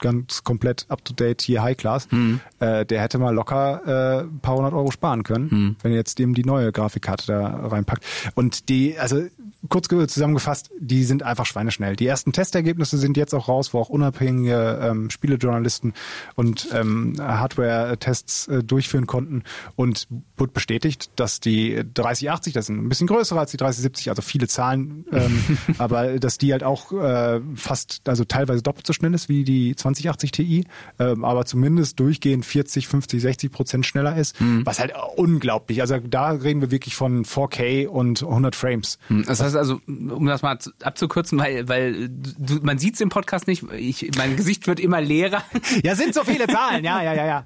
ganz komplett up to date hier High Class, Mhm. äh, der hätte mal locker äh, ein paar hundert Euro sparen können, Mhm. wenn er jetzt eben die neue Grafikkarte da reinpackt. Und die, also kurz ge- zusammengefasst, die sind einfach schweineschnell. Die ersten Testergebnisse sind jetzt auch raus, wo auch unabhängige ähm, Spielejournalisten und ähm, Hardware-Tests äh, durchführen konnten und wurde bestätigt, dass die 3080, das sind ein bisschen größer als die 3070, also viele Zahlen, ähm, aber dass die halt auch äh, fast, also teilweise doppelt so schnell ist wie die 2080 Ti, ähm, aber zumindest durchgehend 40, 50, 60 Prozent schneller ist, was halt unglaublich. Also da reden wir wirklich von 4K und 100 Frames. Das heißt also, um das mal zu- abzukürzen, weil, weil du, man sieht es im Podcast nicht, ich, mein Gesicht wird immer leerer. Ja, sind so viele Zahlen, ja, ja, ja, ja.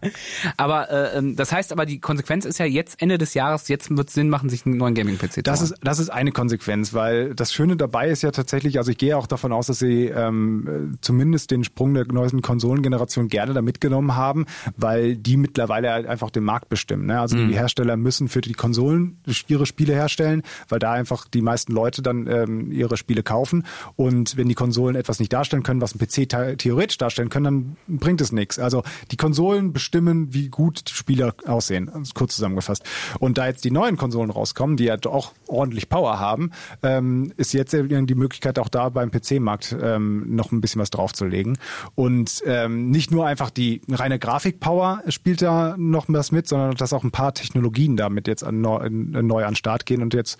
Aber äh, das heißt aber, die Konsequenz ist ja jetzt Ende des Jahres, jetzt wird es Sinn machen, sich einen neuen Gaming-PC zu Das holen. ist, das ist eine Konsequenz, weil das Schöne dabei ist ja tatsächlich, also ich gehe auch davon aus, dass sie ähm, äh, zumindest den Sprung der neuesten Konsolengeneration gerne da mitgenommen haben, weil die mittlerweile halt einfach den Markt bestimmen. Ne? Also die Hersteller müssen für die Konsolen ihre Spiele herstellen, weil da einfach die meisten Leute dann ähm, ihre Spiele kaufen. Und wenn die Konsolen etwas nicht darstellen können, was ein PC the- theoretisch darstellen können, dann bringt es nichts. Also die Konsolen bestimmen, wie gut die Spiele aussehen, also kurz zusammengefasst. Und da jetzt die neuen Konsolen rauskommen, die ja auch ordentlich Power haben, ähm, ist jetzt die Möglichkeit auch da beim PC-Markt ähm, noch ein bisschen was draufzulegen. Und ähm, nicht nur einfach die reine Grafikpower spielt da noch was mit, sondern dass auch ein paar Technologien damit jetzt an, neu, an Start gehen und jetzt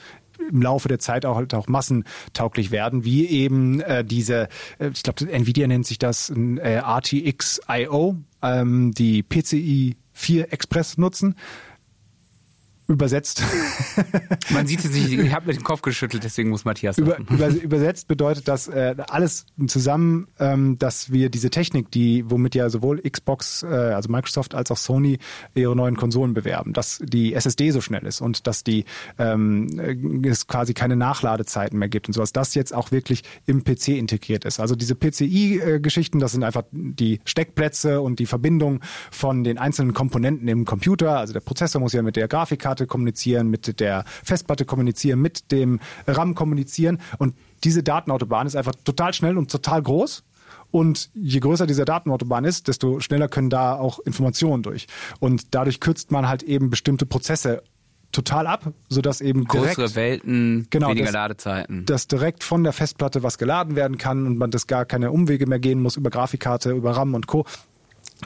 im Laufe der Zeit auch halt auch massentauglich werden, wie eben äh, diese, äh, ich glaube, Nvidia nennt sich das äh, RTX IO, ähm, die PCI 4 Express nutzen. Übersetzt. Man sieht es nicht, ich habe mit dem Kopf geschüttelt, deswegen muss Matthias Über, über, übersetzt bedeutet das äh, alles zusammen, ähm, dass wir diese Technik, die womit ja sowohl Xbox, äh, also Microsoft als auch Sony ihre neuen Konsolen bewerben, dass die SSD so schnell ist und dass die ähm, äh, es quasi keine Nachladezeiten mehr gibt und sowas, das jetzt auch wirklich im PC integriert ist. Also diese PCI-Geschichten, das sind einfach die Steckplätze und die Verbindung von den einzelnen Komponenten im Computer. Also der Prozessor muss ja mit der Grafikkarte kommunizieren, mit der Festplatte kommunizieren, mit dem RAM kommunizieren und diese Datenautobahn ist einfach total schnell und total groß. Und je größer diese Datenautobahn ist, desto schneller können da auch Informationen durch. Und dadurch kürzt man halt eben bestimmte Prozesse total ab, sodass eben direkt Größere Welten, Genau, weniger das- Ladezeiten. dass direkt von der Festplatte was geladen werden kann und man das gar keine Umwege mehr gehen muss über Grafikkarte, über RAM und Co.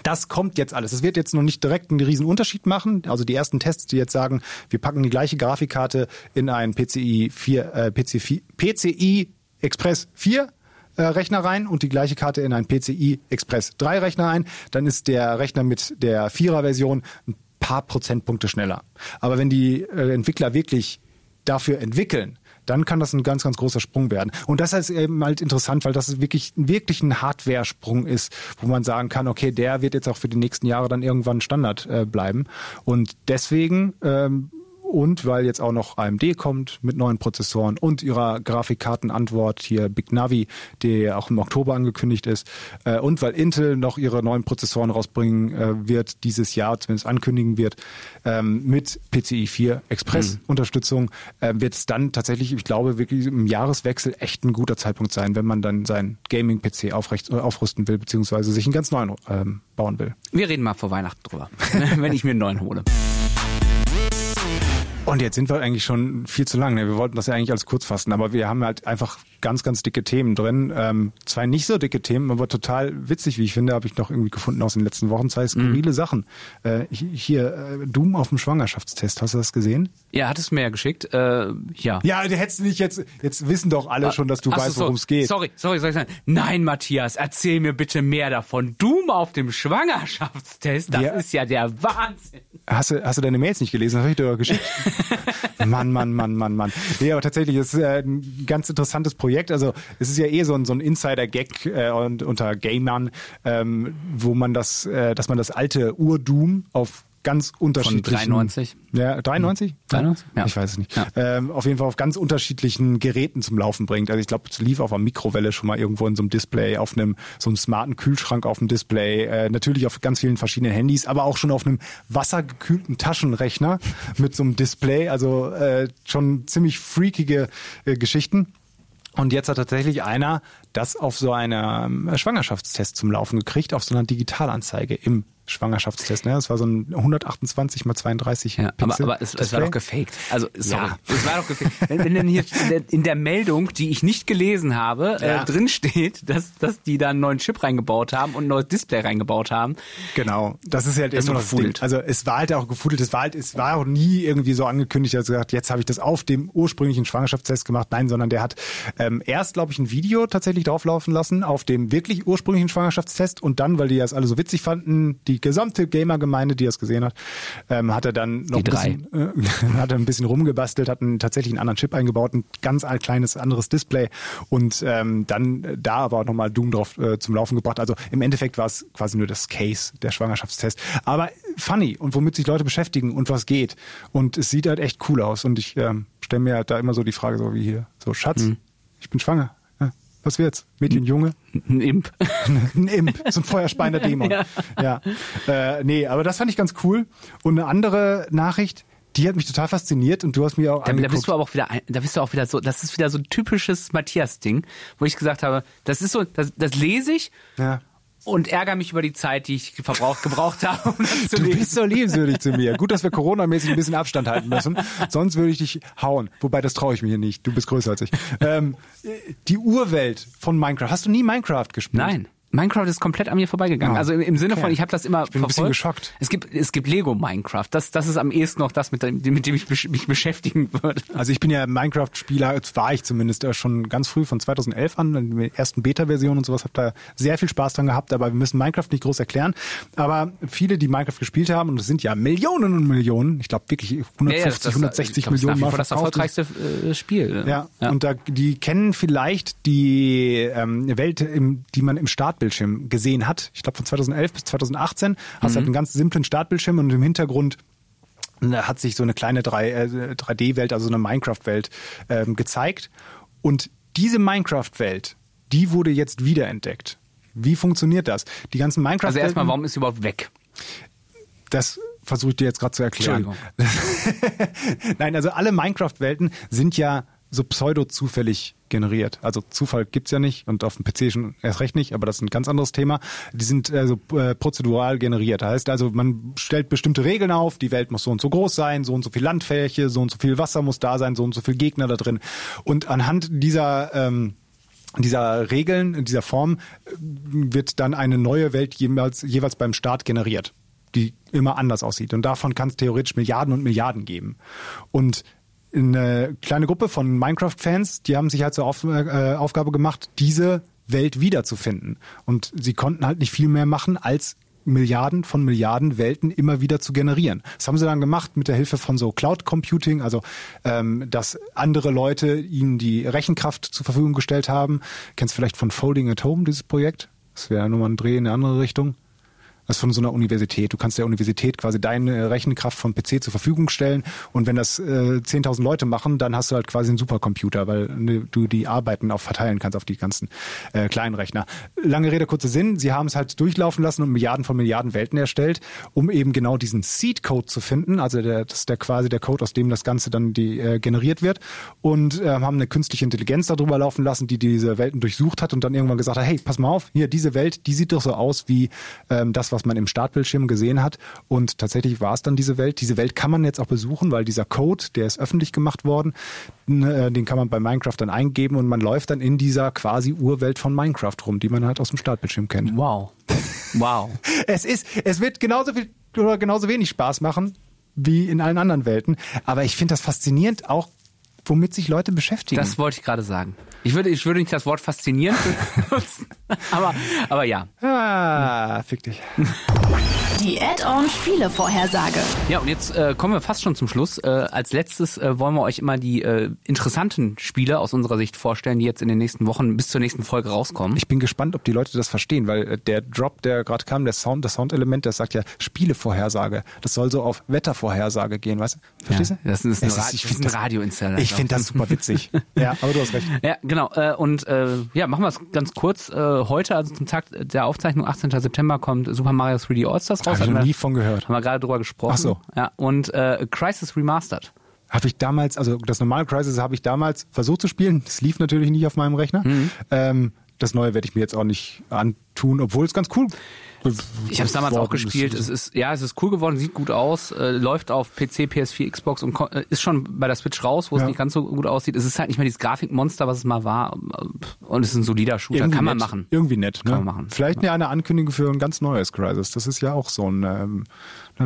Das kommt jetzt alles. Es wird jetzt noch nicht direkt einen riesen Unterschied machen. Also die ersten Tests, die jetzt sagen, wir packen die gleiche Grafikkarte in einen PCI 4, äh, PCI, PCI Express 4 äh, Rechner rein und die gleiche Karte in einen PCI Express 3 Rechner ein, dann ist der Rechner mit der 4er Version ein paar Prozentpunkte schneller. Aber wenn die äh, Entwickler wirklich dafür entwickeln, dann kann das ein ganz, ganz großer Sprung werden. Und das ist eben halt interessant, weil das wirklich, wirklich ein Hardware-Sprung ist, wo man sagen kann, okay, der wird jetzt auch für die nächsten Jahre dann irgendwann Standard äh, bleiben. Und deswegen ähm, und weil jetzt auch noch AMD kommt mit neuen Prozessoren und ihrer Grafikkartenantwort hier Big Navi, die auch im Oktober angekündigt ist, äh, und weil Intel noch ihre neuen Prozessoren rausbringen äh, wird, dieses Jahr zumindest ankündigen wird, ähm, mit PCI 4 Express Unterstützung, äh, wird es dann tatsächlich, ich glaube, wirklich im Jahreswechsel echt ein guter Zeitpunkt sein, wenn man dann seinen Gaming-PC aufrecht, aufrüsten will, beziehungsweise sich einen ganz neuen ähm, bauen will. Wir reden mal vor Weihnachten drüber, wenn ich mir einen neuen hole. Und jetzt sind wir eigentlich schon viel zu lang. Ne? Wir wollten das ja eigentlich alles kurz fassen, aber wir haben halt einfach ganz, ganz dicke Themen drin. Ähm, zwei nicht so dicke Themen, aber total witzig, wie ich finde, habe ich noch irgendwie gefunden aus den letzten Wochen. Zwei skurrile Sachen. Äh, hier, äh, Doom auf dem Schwangerschaftstest, hast du das gesehen? Ja, hat es mir ja geschickt. Äh, ja. Ja, der hättest du nicht jetzt, jetzt wissen doch alle schon, dass du weißt, so. worum es geht. Sorry, sorry, soll ich sagen? Nein, Matthias, erzähl mir bitte mehr davon. Doom auf dem Schwangerschaftstest, das Ja. ist ja der Wahnsinn. Hast du, hast du deine Mails nicht gelesen? Das habe ich dir doch geschickt. Mann, Mann, Mann, Mann, Mann. Nee, aber tatsächlich, ist äh, ein ganz interessantes Projekt. Also es ist ja eh so ein, so ein Insider-Gag äh, unter Gamern, ähm, wo man das, äh, dass man das alte Ur-Doom auf ganz unterschiedlichen... 93? Ja, 93? 93? Ja. Ich weiß es nicht. Ja. Ähm, auf jeden Fall auf ganz unterschiedlichen Geräten zum Laufen bringt. Also ich glaube, es lief auf einer Mikrowelle schon mal irgendwo in so einem Display, auf einem so einem smarten Kühlschrank auf dem Display, äh, natürlich auf ganz vielen verschiedenen Handys, aber auch schon auf einem wassergekühlten Taschenrechner mit so einem Display. Also äh, schon ziemlich freakige äh, Geschichten. Und jetzt hat tatsächlich einer das auf so einem Schwangerschaftstest zum Laufen gekriegt, auf so einer Digitalanzeige im Schwangerschaftstest. Ne? Das war so ein 128 mal 32 ja, Pixel. Aber, aber es, es war doch gefaked. Also sorry, Ja. es war doch gefaked. Wenn, wenn denn hier in der- Meldung, die ich nicht gelesen habe, Ja. äh, drin steht, dass, dass die da einen neuen Chip reingebaut haben und ein neues Display reingebaut haben. Genau, das ist halt Das immer noch gefudelt. Also es war halt auch gefudelt, es war halt, es war auch nie irgendwie so angekündigt, als gesagt, jetzt habe ich das auf dem ursprünglichen Schwangerschaftstest gemacht. Nein, sondern der hat ähm, erst, glaube ich, ein Video tatsächlich drauflaufen lassen auf dem wirklich ursprünglichen Schwangerschaftstest und dann, weil die das alle so witzig fanden, die gesamte Gamer-Gemeinde, die das gesehen hat, ähm, hat er dann noch Die ein bisschen, äh, hat er ein bisschen rumgebastelt, hat einen, tatsächlich einen anderen Chip eingebaut, ein ganz ein kleines anderes Display und ähm, dann äh, da aber auch nochmal Doom drauf äh, zum Laufen gebracht. Also im Endeffekt war es quasi nur das Case, der Schwangerschaftstest. Aber funny und womit sich Leute beschäftigen und was geht. Und es sieht halt echt cool aus. Und ich ähm, stelle mir halt da immer so die Frage, so wie hier, so Schatz, ich bin schwanger. Was wird's? Mädchen, Junge? Ein Imp. ein Imp, so ein feuerspeiender Dämon. Ja. Ja. Äh, nee, aber das fand ich ganz cool. Und eine andere Nachricht, die hat mich total fasziniert und du hast mir auch Da, da bist du aber auch wieder, ein- da bist du auch wieder so, das ist wieder so ein typisches Matthias-Ding, wo ich gesagt habe, das ist so, das, das lese ich ja. Und ärgere mich über die Zeit, die ich verbraucht, gebraucht habe, um das zu Du lesen. bist so liebenswürdig zu mir. Gut, dass wir coronamäßig ein bisschen Abstand halten müssen. Sonst würde ich dich hauen. Wobei, das traue ich mir hier nicht. Du bist größer als ich. Ähm, die Urwelt von Minecraft. Hast du nie Minecraft gespielt? Nein. Minecraft ist komplett an mir vorbeigegangen. Ah, Also im, im Sinne okay. von, ich habe das immer Ich bin ein bisschen verfolgt. geschockt. Es gibt, es gibt Lego Minecraft. Das, das ist am ehesten noch das, mit dem, mit dem ich mich beschäftigen würde. Also ich bin ja Minecraft-Spieler, jetzt war ich zumindest äh, schon ganz früh von 2011 an, in der ersten Beta-Version und sowas, habe da sehr viel Spaß dran gehabt, aber wir müssen Minecraft nicht groß erklären. Aber viele, die Minecraft gespielt haben, und es sind ja Millionen und Millionen, ich glaube wirklich 150, 160 ich glaub, das ist Millionen nach wie Mal vor das erfolgreichste äh, Spiel. Ja, und da, die kennen vielleicht die ähm, Welt, im, die man im Startbildschirm gesehen hat. Ich glaube von 2011 bis 2018 hast du halt einen ganz simplen Startbildschirm und im Hintergrund da hat sich so eine kleine 3, äh, 3D-Welt, also so eine Minecraft-Welt ähm, gezeigt. Und diese Minecraft-Welt, die wurde jetzt wiederentdeckt. Wie funktioniert das? Die ganzen minecraft Also erstmal, warum ist sie überhaupt weg? das versuche ich dir jetzt gerade zu erklären. Entschuldigung. Nein, also alle Minecraft-Welten sind ja so pseudo-zufällig generiert. Also Zufall gibt's ja nicht und auf dem PC schon erst recht nicht, aber das ist ein ganz anderes Thema. Die sind also äh, prozedural generiert. Heißt also, man stellt bestimmte Regeln auf, die Welt muss so und so groß sein, so und so viel Landfläche, so und so viel Wasser muss da sein, so und so viel Gegner da drin. Und anhand dieser ähm, dieser Regeln, dieser Form äh, wird dann eine neue Welt jeweils, jeweils beim Start generiert, die immer anders aussieht. Und davon kann es theoretisch Milliarden und Milliarden geben. Und eine kleine Gruppe von Minecraft-Fans, die haben sich halt zur Auf, äh, Aufgabe gemacht, diese Welt wiederzufinden. Und sie konnten halt nicht viel mehr machen, als Milliarden von Milliarden Welten immer wieder zu generieren. Das haben sie dann gemacht mit der Hilfe von so Cloud Computing, also ähm, dass andere Leute ihnen die Rechenkraft zur Verfügung gestellt haben. Kennst vielleicht von Folding at Home dieses Projekt? Das wäre nur mal ein Dreh in eine andere Richtung. Das von so einer Universität. Du kannst der Universität quasi deine Rechenkraft vom PC zur Verfügung stellen. Und wenn das äh, 10.000 Leute machen, dann hast du halt quasi einen Supercomputer, weil ne, du die Arbeiten auch verteilen kannst auf die ganzen äh, kleinen Rechner. Lange Rede, kurzer Sinn. Sie haben es halt durchlaufen lassen und Milliarden von Milliarden Welten erstellt, um eben genau diesen Seed-Code zu finden. Also der, das ist der quasi der Code, aus dem das Ganze dann die, äh, generiert wird. Und äh, haben eine künstliche Intelligenz darüber laufen lassen, die diese Welten durchsucht hat und dann irgendwann gesagt hat, hey, pass mal auf, hier, diese Welt, die sieht doch so aus wie ähm, das, was man im Startbildschirm gesehen hat. Und tatsächlich war es dann diese Welt. Diese Welt kann man jetzt auch besuchen, weil dieser Code, der ist öffentlich gemacht worden, äh, den kann man bei Minecraft dann eingeben und man läuft dann in dieser quasi Urwelt von Minecraft rum, die man halt aus dem Startbildschirm kennt. Wow. Wow. Es ist, es wird genauso viel oder genauso wenig Spaß machen wie in allen anderen Welten. Aber ich finde das faszinierend, auch womit sich Leute beschäftigen. Das wollte ich gerade sagen. Ich würde, ich würde nicht das Wort faszinierend benutzen, aber, aber ja. ah, fick dich. Die Add-on-Spiele-Vorhersage. Ja, und jetzt äh, kommen wir fast schon zum Schluss. Äh, als letztes äh, wollen wir euch immer die äh, interessanten Spiele aus unserer Sicht vorstellen, die jetzt in den nächsten Wochen bis zur nächsten Folge rauskommen. Ich bin gespannt, ob die Leute das verstehen, weil äh, der Drop, der gerade kam, der Sound, das Soundelement, das sagt ja Spielevorhersage. Das soll so auf Wettervorhersage gehen, weißt du? Verstehst Ja, du? das ist ein Es Ra- ich das ist find ein Radioinstallateur. Ich finde das super witzig. ja, aber du hast recht. Ja, genau. Äh, und äh, ja, machen wir es ganz kurz. Äh, heute, also zum Tag der Aufzeichnung, 18. September, kommt Super Mario 3D All-Stars raus. Habe ich noch nie von gehört. Haben wir gerade drüber gesprochen. Ach so. Ja, und äh, Crisis Remastered. Habe ich damals, also das normale Crisis habe ich damals versucht zu spielen. Das lief natürlich nicht auf meinem Rechner. Mhm. Ähm, das neue werde ich mir jetzt auch nicht antun, obwohl es ganz cool Ich habe es damals auch gespielt. ist. Es ist ja, es ist cool geworden, sieht gut aus, äh, läuft auf PC, PS4, Xbox und äh, ist schon bei der Switch raus, wo es Ja. nicht ganz so gut aussieht. Es ist halt nicht mehr dieses Grafikmonster, was es mal war. Und es ist ein solider Shooter, Irgendwie kann man nett. machen. Irgendwie nett. Ne? Kann man machen. Vielleicht ja. eine Ankündigung für ein ganz neues Crisis. Das ist ja auch so ein, ähm,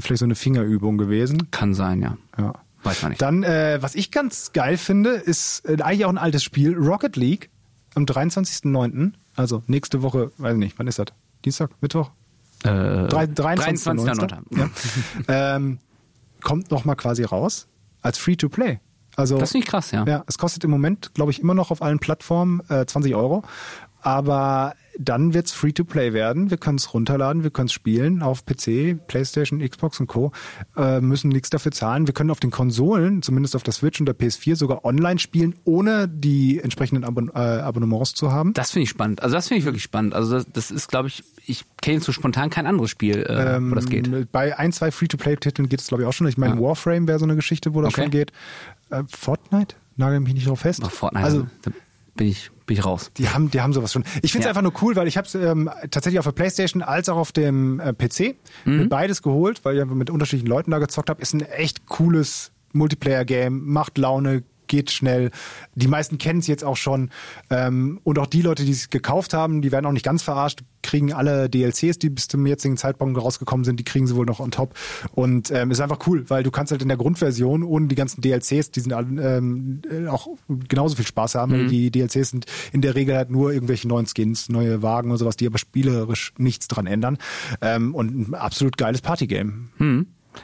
vielleicht so eine Fingerübung gewesen. Kann sein, ja. Ja. Weiß man nicht. Dann, äh, was ich ganz geil finde, ist äh, eigentlich auch ein altes Spiel, Rocket League am 23.09., also nächste Woche, weiß ich nicht, wann ist das? Dienstag, Mittwoch? Äh, Drei- 23.09. 23.09.. Ja. ähm, kommt nochmal quasi raus als Free-to-Play. Also, Das finde ich krass, ja. ja, es kostet im Moment, glaube ich, immer noch auf allen Plattformen äh, 20 Euro. Aber dann wird's Free-to-Play werden. Wir können es runterladen, wir können es spielen auf PC, Playstation, Xbox und Co. Äh, müssen nichts dafür zahlen. Wir können auf den Konsolen, zumindest auf der Switch und der PS4, sogar online spielen, ohne die entsprechenden Abon äh, Abonnements zu haben. Das finde ich spannend. Also das finde ich wirklich spannend. Also das, das ist, glaube ich, ich kenne so spontan kein anderes Spiel, äh, wo das geht. Ähm, Bei ein, zwei Free-to-Play-Titeln geht es, glaube ich, auch schon. Ich meine, Ja. Warframe wäre so eine Geschichte, wo das Okay. schon geht. Äh, Fortnite? Nagel mich nicht drauf fest. Ach, Fortnite, Also, da bin ich, bin ich raus. die haben, die haben sowas schon. Ich finde es Ja. einfach nur cool, weil ich habe es ähm, tatsächlich auf der Playstation als auch auf dem äh, PC Mhm. beides geholt, weil ich einfach mit unterschiedlichen Leuten da gezockt habe. Ist ein echt cooles Multiplayer-Game, macht Laune, geht schnell. Die meisten kennen es jetzt auch schon. Ähm, und auch die Leute, die es gekauft haben, die werden auch nicht ganz verarscht, kriegen alle DLCs, die bis zum jetzigen Zeitpunkt rausgekommen sind, die kriegen sie wohl noch on top. Und ähm, ist einfach cool, weil du kannst halt in der Grundversion ohne die ganzen DLCs, die sind ähm, äh, auch genauso viel Spaß haben. weil Die DLCs sind in der Regel halt nur irgendwelche neuen Skins, neue Wagen und sowas, die aber spielerisch nichts dran ändern. Ähm, und ein absolut geiles Partygame.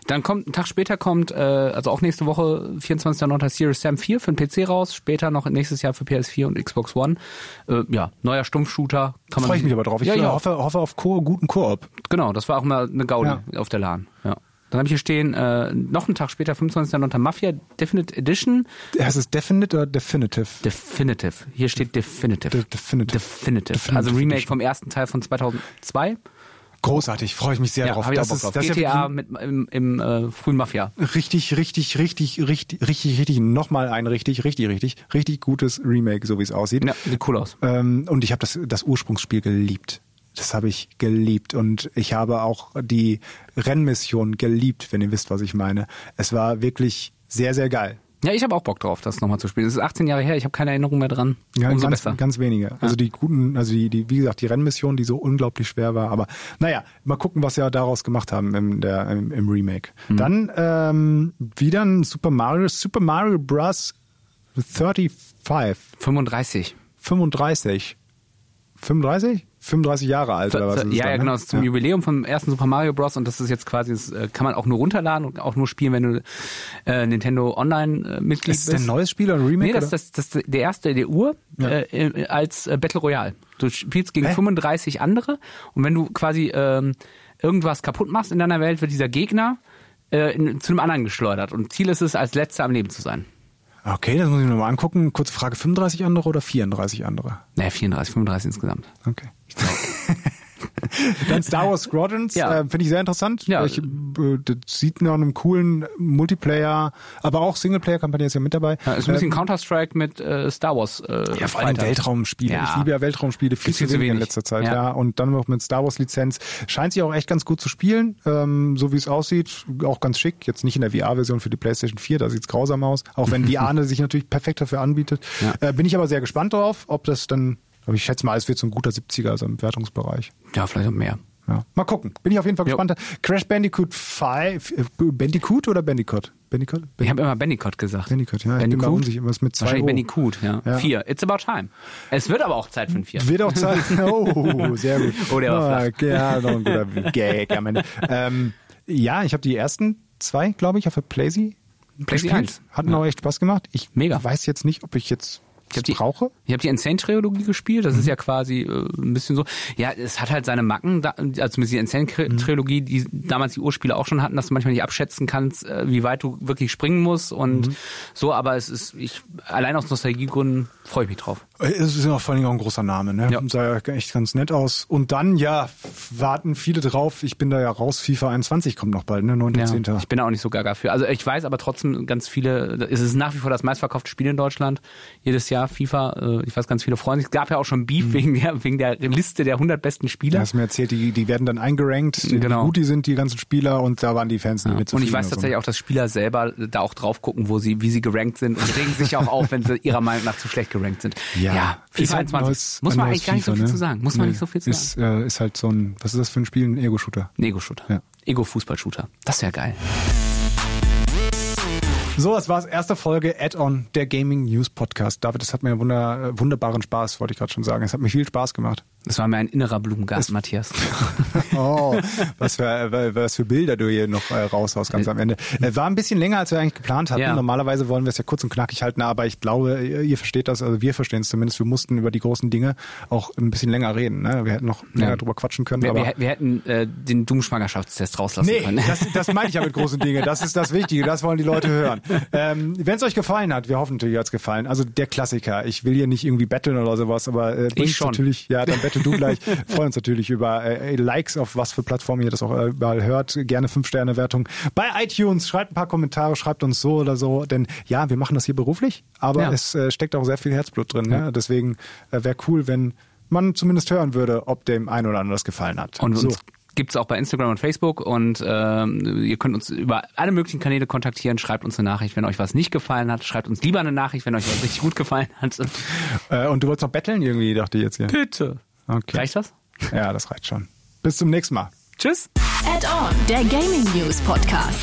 Dann kommt, einen Tag später kommt, äh, also auch nächste Woche, 24.09. Series Sam 4 für den PC raus, später noch nächstes Jahr für PS4 und Xbox One. Äh, ja, neuer Stumpfshooter. Kann man Freue ich mich aber drauf. Ich ja, ja, hoffe, hoffe auf Ko guten Koop. genau, das war auch mal eine Gaudi Ja. auf der LAN. Ja. Dann habe ich hier stehen, äh, noch einen Tag später, 25.09. Mafia Definite Edition. Heißt es Definite oder Definitive? Definitive. Hier steht Definitive. De- Definitive. Definitive. Definitive Also Remake Edition. vom ersten Teil von 2002. Großartig, freue ich mich sehr Ja, drauf. Das ist, drauf. das ja GTA wirklich mit, im, im äh, frühen Mafia. richtig, richtig, richtig, richtig, richtig, richtig, nochmal ein richtig, richtig, richtig, richtig gutes Remake, so wie es aussieht. Ja, sieht cool aus. Ähm, und ich habe das, das Ursprungsspiel geliebt. Das habe ich geliebt. Und ich habe auch die Rennmission geliebt, wenn ihr wisst, was ich meine. Es war wirklich sehr, sehr geil. Ja, ich habe auch Bock drauf, das nochmal zu spielen. Es ist 18 Jahre her, ich habe keine Erinnerung mehr dran. Ja, Umso ganz, besser. ganz wenige. Also die guten, also die, die, wie gesagt, die Rennmission, die so unglaublich schwer war. Aber naja, mal gucken, was sie ja daraus gemacht haben im, der, im, im Remake. Mhm. Dann ähm, wieder ein Super Mario, Super Mario Bros. 35, 35. 35. 35? 35 Jahre alt oder was? ist es ja, dann, ja, ne? genau. Das ist zum Ja. Jubiläum vom ersten Super Mario Bros. Und das ist jetzt quasi, das äh, kann man auch nur runterladen und auch nur spielen, wenn du äh, Nintendo Online-Mitglied Ist es bist. ein neues Spiel oder ein Remake? Nee, das, oder? das, das ist der erste der Uhr Ja. äh, äh, als äh, Battle Royale. Du spielst gegen Hä? 35 andere und wenn du quasi ähm, irgendwas kaputt machst in deiner Welt, wird dieser Gegner äh, in, zu einem anderen geschleudert. Und Ziel ist es, als letzter am Leben zu sein. Okay, das muss ich mir mal angucken. Kurze Frage, 35 andere oder 34 andere? Naja, 34, 35 insgesamt. Okay. Dann Star Wars Squadrons, Ja. äh, finde ich sehr interessant. Ja. Ich, äh, das sieht nach einem coolen Multiplayer, aber auch Singleplayer-Kampagne ist ja mit dabei. Ja, ist ein bisschen Ähm, Counter-Strike mit äh, Star Wars. Äh, ja, vor allem. Weltraumspiele. Ja. Ich liebe ja Weltraumspiele viel zu viel zu wenig in letzter Zeit. Ja. Ja. Und dann noch mit Star Wars Lizenz. Scheint sich auch echt ganz gut zu spielen, ähm, so wie es aussieht. Auch ganz schick. Jetzt nicht in der VR-Version für die PlayStation 4, da sieht's grausam aus. Auch wenn VR sich natürlich perfekt dafür anbietet. Äh, bin ich aber sehr gespannt drauf, ob das dann, aber ich schätze mal, es wird so ein guter 70er, also im Wertungsbereich. Ja, vielleicht auch mehr. Ja. Mal gucken. Bin ich auf jeden Fall Jo. gespannt. Crash Bandicoot 5. Äh, Bandicoot oder Bandicoot? Bandicoot? Ich habe immer Bandicoot gesagt. Bandicoot, ja. Ich bin Bandicoot? mir unsicher, was mit zwei Wahrscheinlich O. Bandicoot, ja. Ja. Vier. It's about time. Es wird aber auch Zeit für ein Vier. Wird auch Zeit. Oh, sehr gut. Oh, der war Ah, Ja, noch ein guter Gag am Ende. Ähm, ja, ich habe die ersten zwei, glaube ich, auf der Playsee Playsee gespielt. 1. Hatten auch echt Spaß gemacht. Ich Mega. weiß jetzt nicht, ob ich jetzt Ich habe die, brauche? Ich habe die Insane-Trilogie gespielt. Das mhm. ist ja quasi äh, ein bisschen so. Ja, es hat halt seine Macken, da, also zumindest die Insane-Trilogie, die damals die Urspiele auch schon hatten, dass du manchmal nicht abschätzen kannst, äh, wie weit du wirklich springen musst und mhm. so. Aber es ist, ich allein aus Nostalgiegründen freue ich mich drauf. Es ist ja vor allem auch ein großer Name, ne? Ja. Sah ja echt ganz nett aus. Und dann, ja, warten viele drauf. Ich bin da ja raus. FIFA 21 kommt noch bald, ne? 9.10. Ja, ich bin da auch nicht so gaga für. Also ich weiß aber trotzdem ganz viele, es ist nach wie vor das meistverkaufte Spiel in Deutschland. Jedes Jahr FIFA. Äh, ich weiß, ganz viele Freunde. Es gab ja auch schon Beef mhm. wegen, der, wegen der Liste der 100 besten Spieler. Du hast mir erzählt, die, die werden dann eingerankt, genau. wie gut die sind, die ganzen Spieler. Und da waren die Fans nicht ja. mit Und ich weiß tatsächlich so. auch, dass Spieler selber da auch drauf gucken, wo sie, wie sie gerankt sind und regen sich auch auf, wenn sie ihrer Meinung nach zu schlecht gerankt sind. Ja, ja FIFA 21. Neues, muss man eigentlich gar nicht so viel ne? zu sagen. Muss man nee. nicht so viel zu ist, sagen. Äh, ist halt so ein, was ist das für ein Spiel? Ein Ego-Shooter. Ein Ego-Shooter. Ja. Ego-Fußball-Shooter. Das wäre geil. So, das war's. Erste Folge Add-on der Gaming News Podcast. David, das hat mir wunder, wunderbaren Spaß, wollte ich gerade schon sagen. Es hat mir viel Spaß gemacht. Das war mir ein innerer Blumengarten, Matthias. oh, was für, was für Bilder du hier noch äh, raushaust ganz am Ende. Äh, war ein bisschen länger, als wir eigentlich geplant hatten. Ja. Normalerweise wollen wir es ja kurz und knackig halten, aber ich glaube, ihr versteht das, also wir verstehen es zumindest. Wir mussten über die großen Dinge auch ein bisschen länger reden. Ne? Wir hätten noch länger ja. drüber quatschen können. Wir, aber wir, wir hätten äh, den Doom-Schwangerschaftstest rauslassen nee, können. Das, das meine ich ja mit großen Dingen. Das ist das Wichtige. Das wollen die Leute hören. Ähm, Wenn es euch gefallen hat, wir hoffen natürlich, hat es gefallen. Also der Klassiker. Ich will hier nicht irgendwie betteln oder sowas, aber äh, schon. natürlich, ja, dann du gleich. freuen uns natürlich über äh, Likes, auf was für Plattformen ihr das auch überall hört. Gerne 5-Sterne-Wertung bei iTunes. Schreibt ein paar Kommentare, schreibt uns so oder so. Denn ja, wir machen das hier beruflich, aber ja. es äh, steckt auch sehr viel Herzblut drin. Ne? Deswegen äh, wäre cool, wenn man zumindest hören würde, ob dem einen oder anderen das gefallen hat. Und so. uns gibt es auch bei Instagram und Facebook und ähm, ihr könnt uns über alle möglichen Kanäle kontaktieren. Schreibt uns eine Nachricht, wenn euch was nicht gefallen hat. Schreibt uns lieber eine Nachricht, wenn euch was richtig gut gefallen hat. Äh, und du wolltest noch betteln irgendwie, dachte ich jetzt hier. Bitte. Okay. Reicht das? Ja, das reicht schon. Bis zum nächsten Mal. Tschüss. Add-on, der Gaming News Podcast.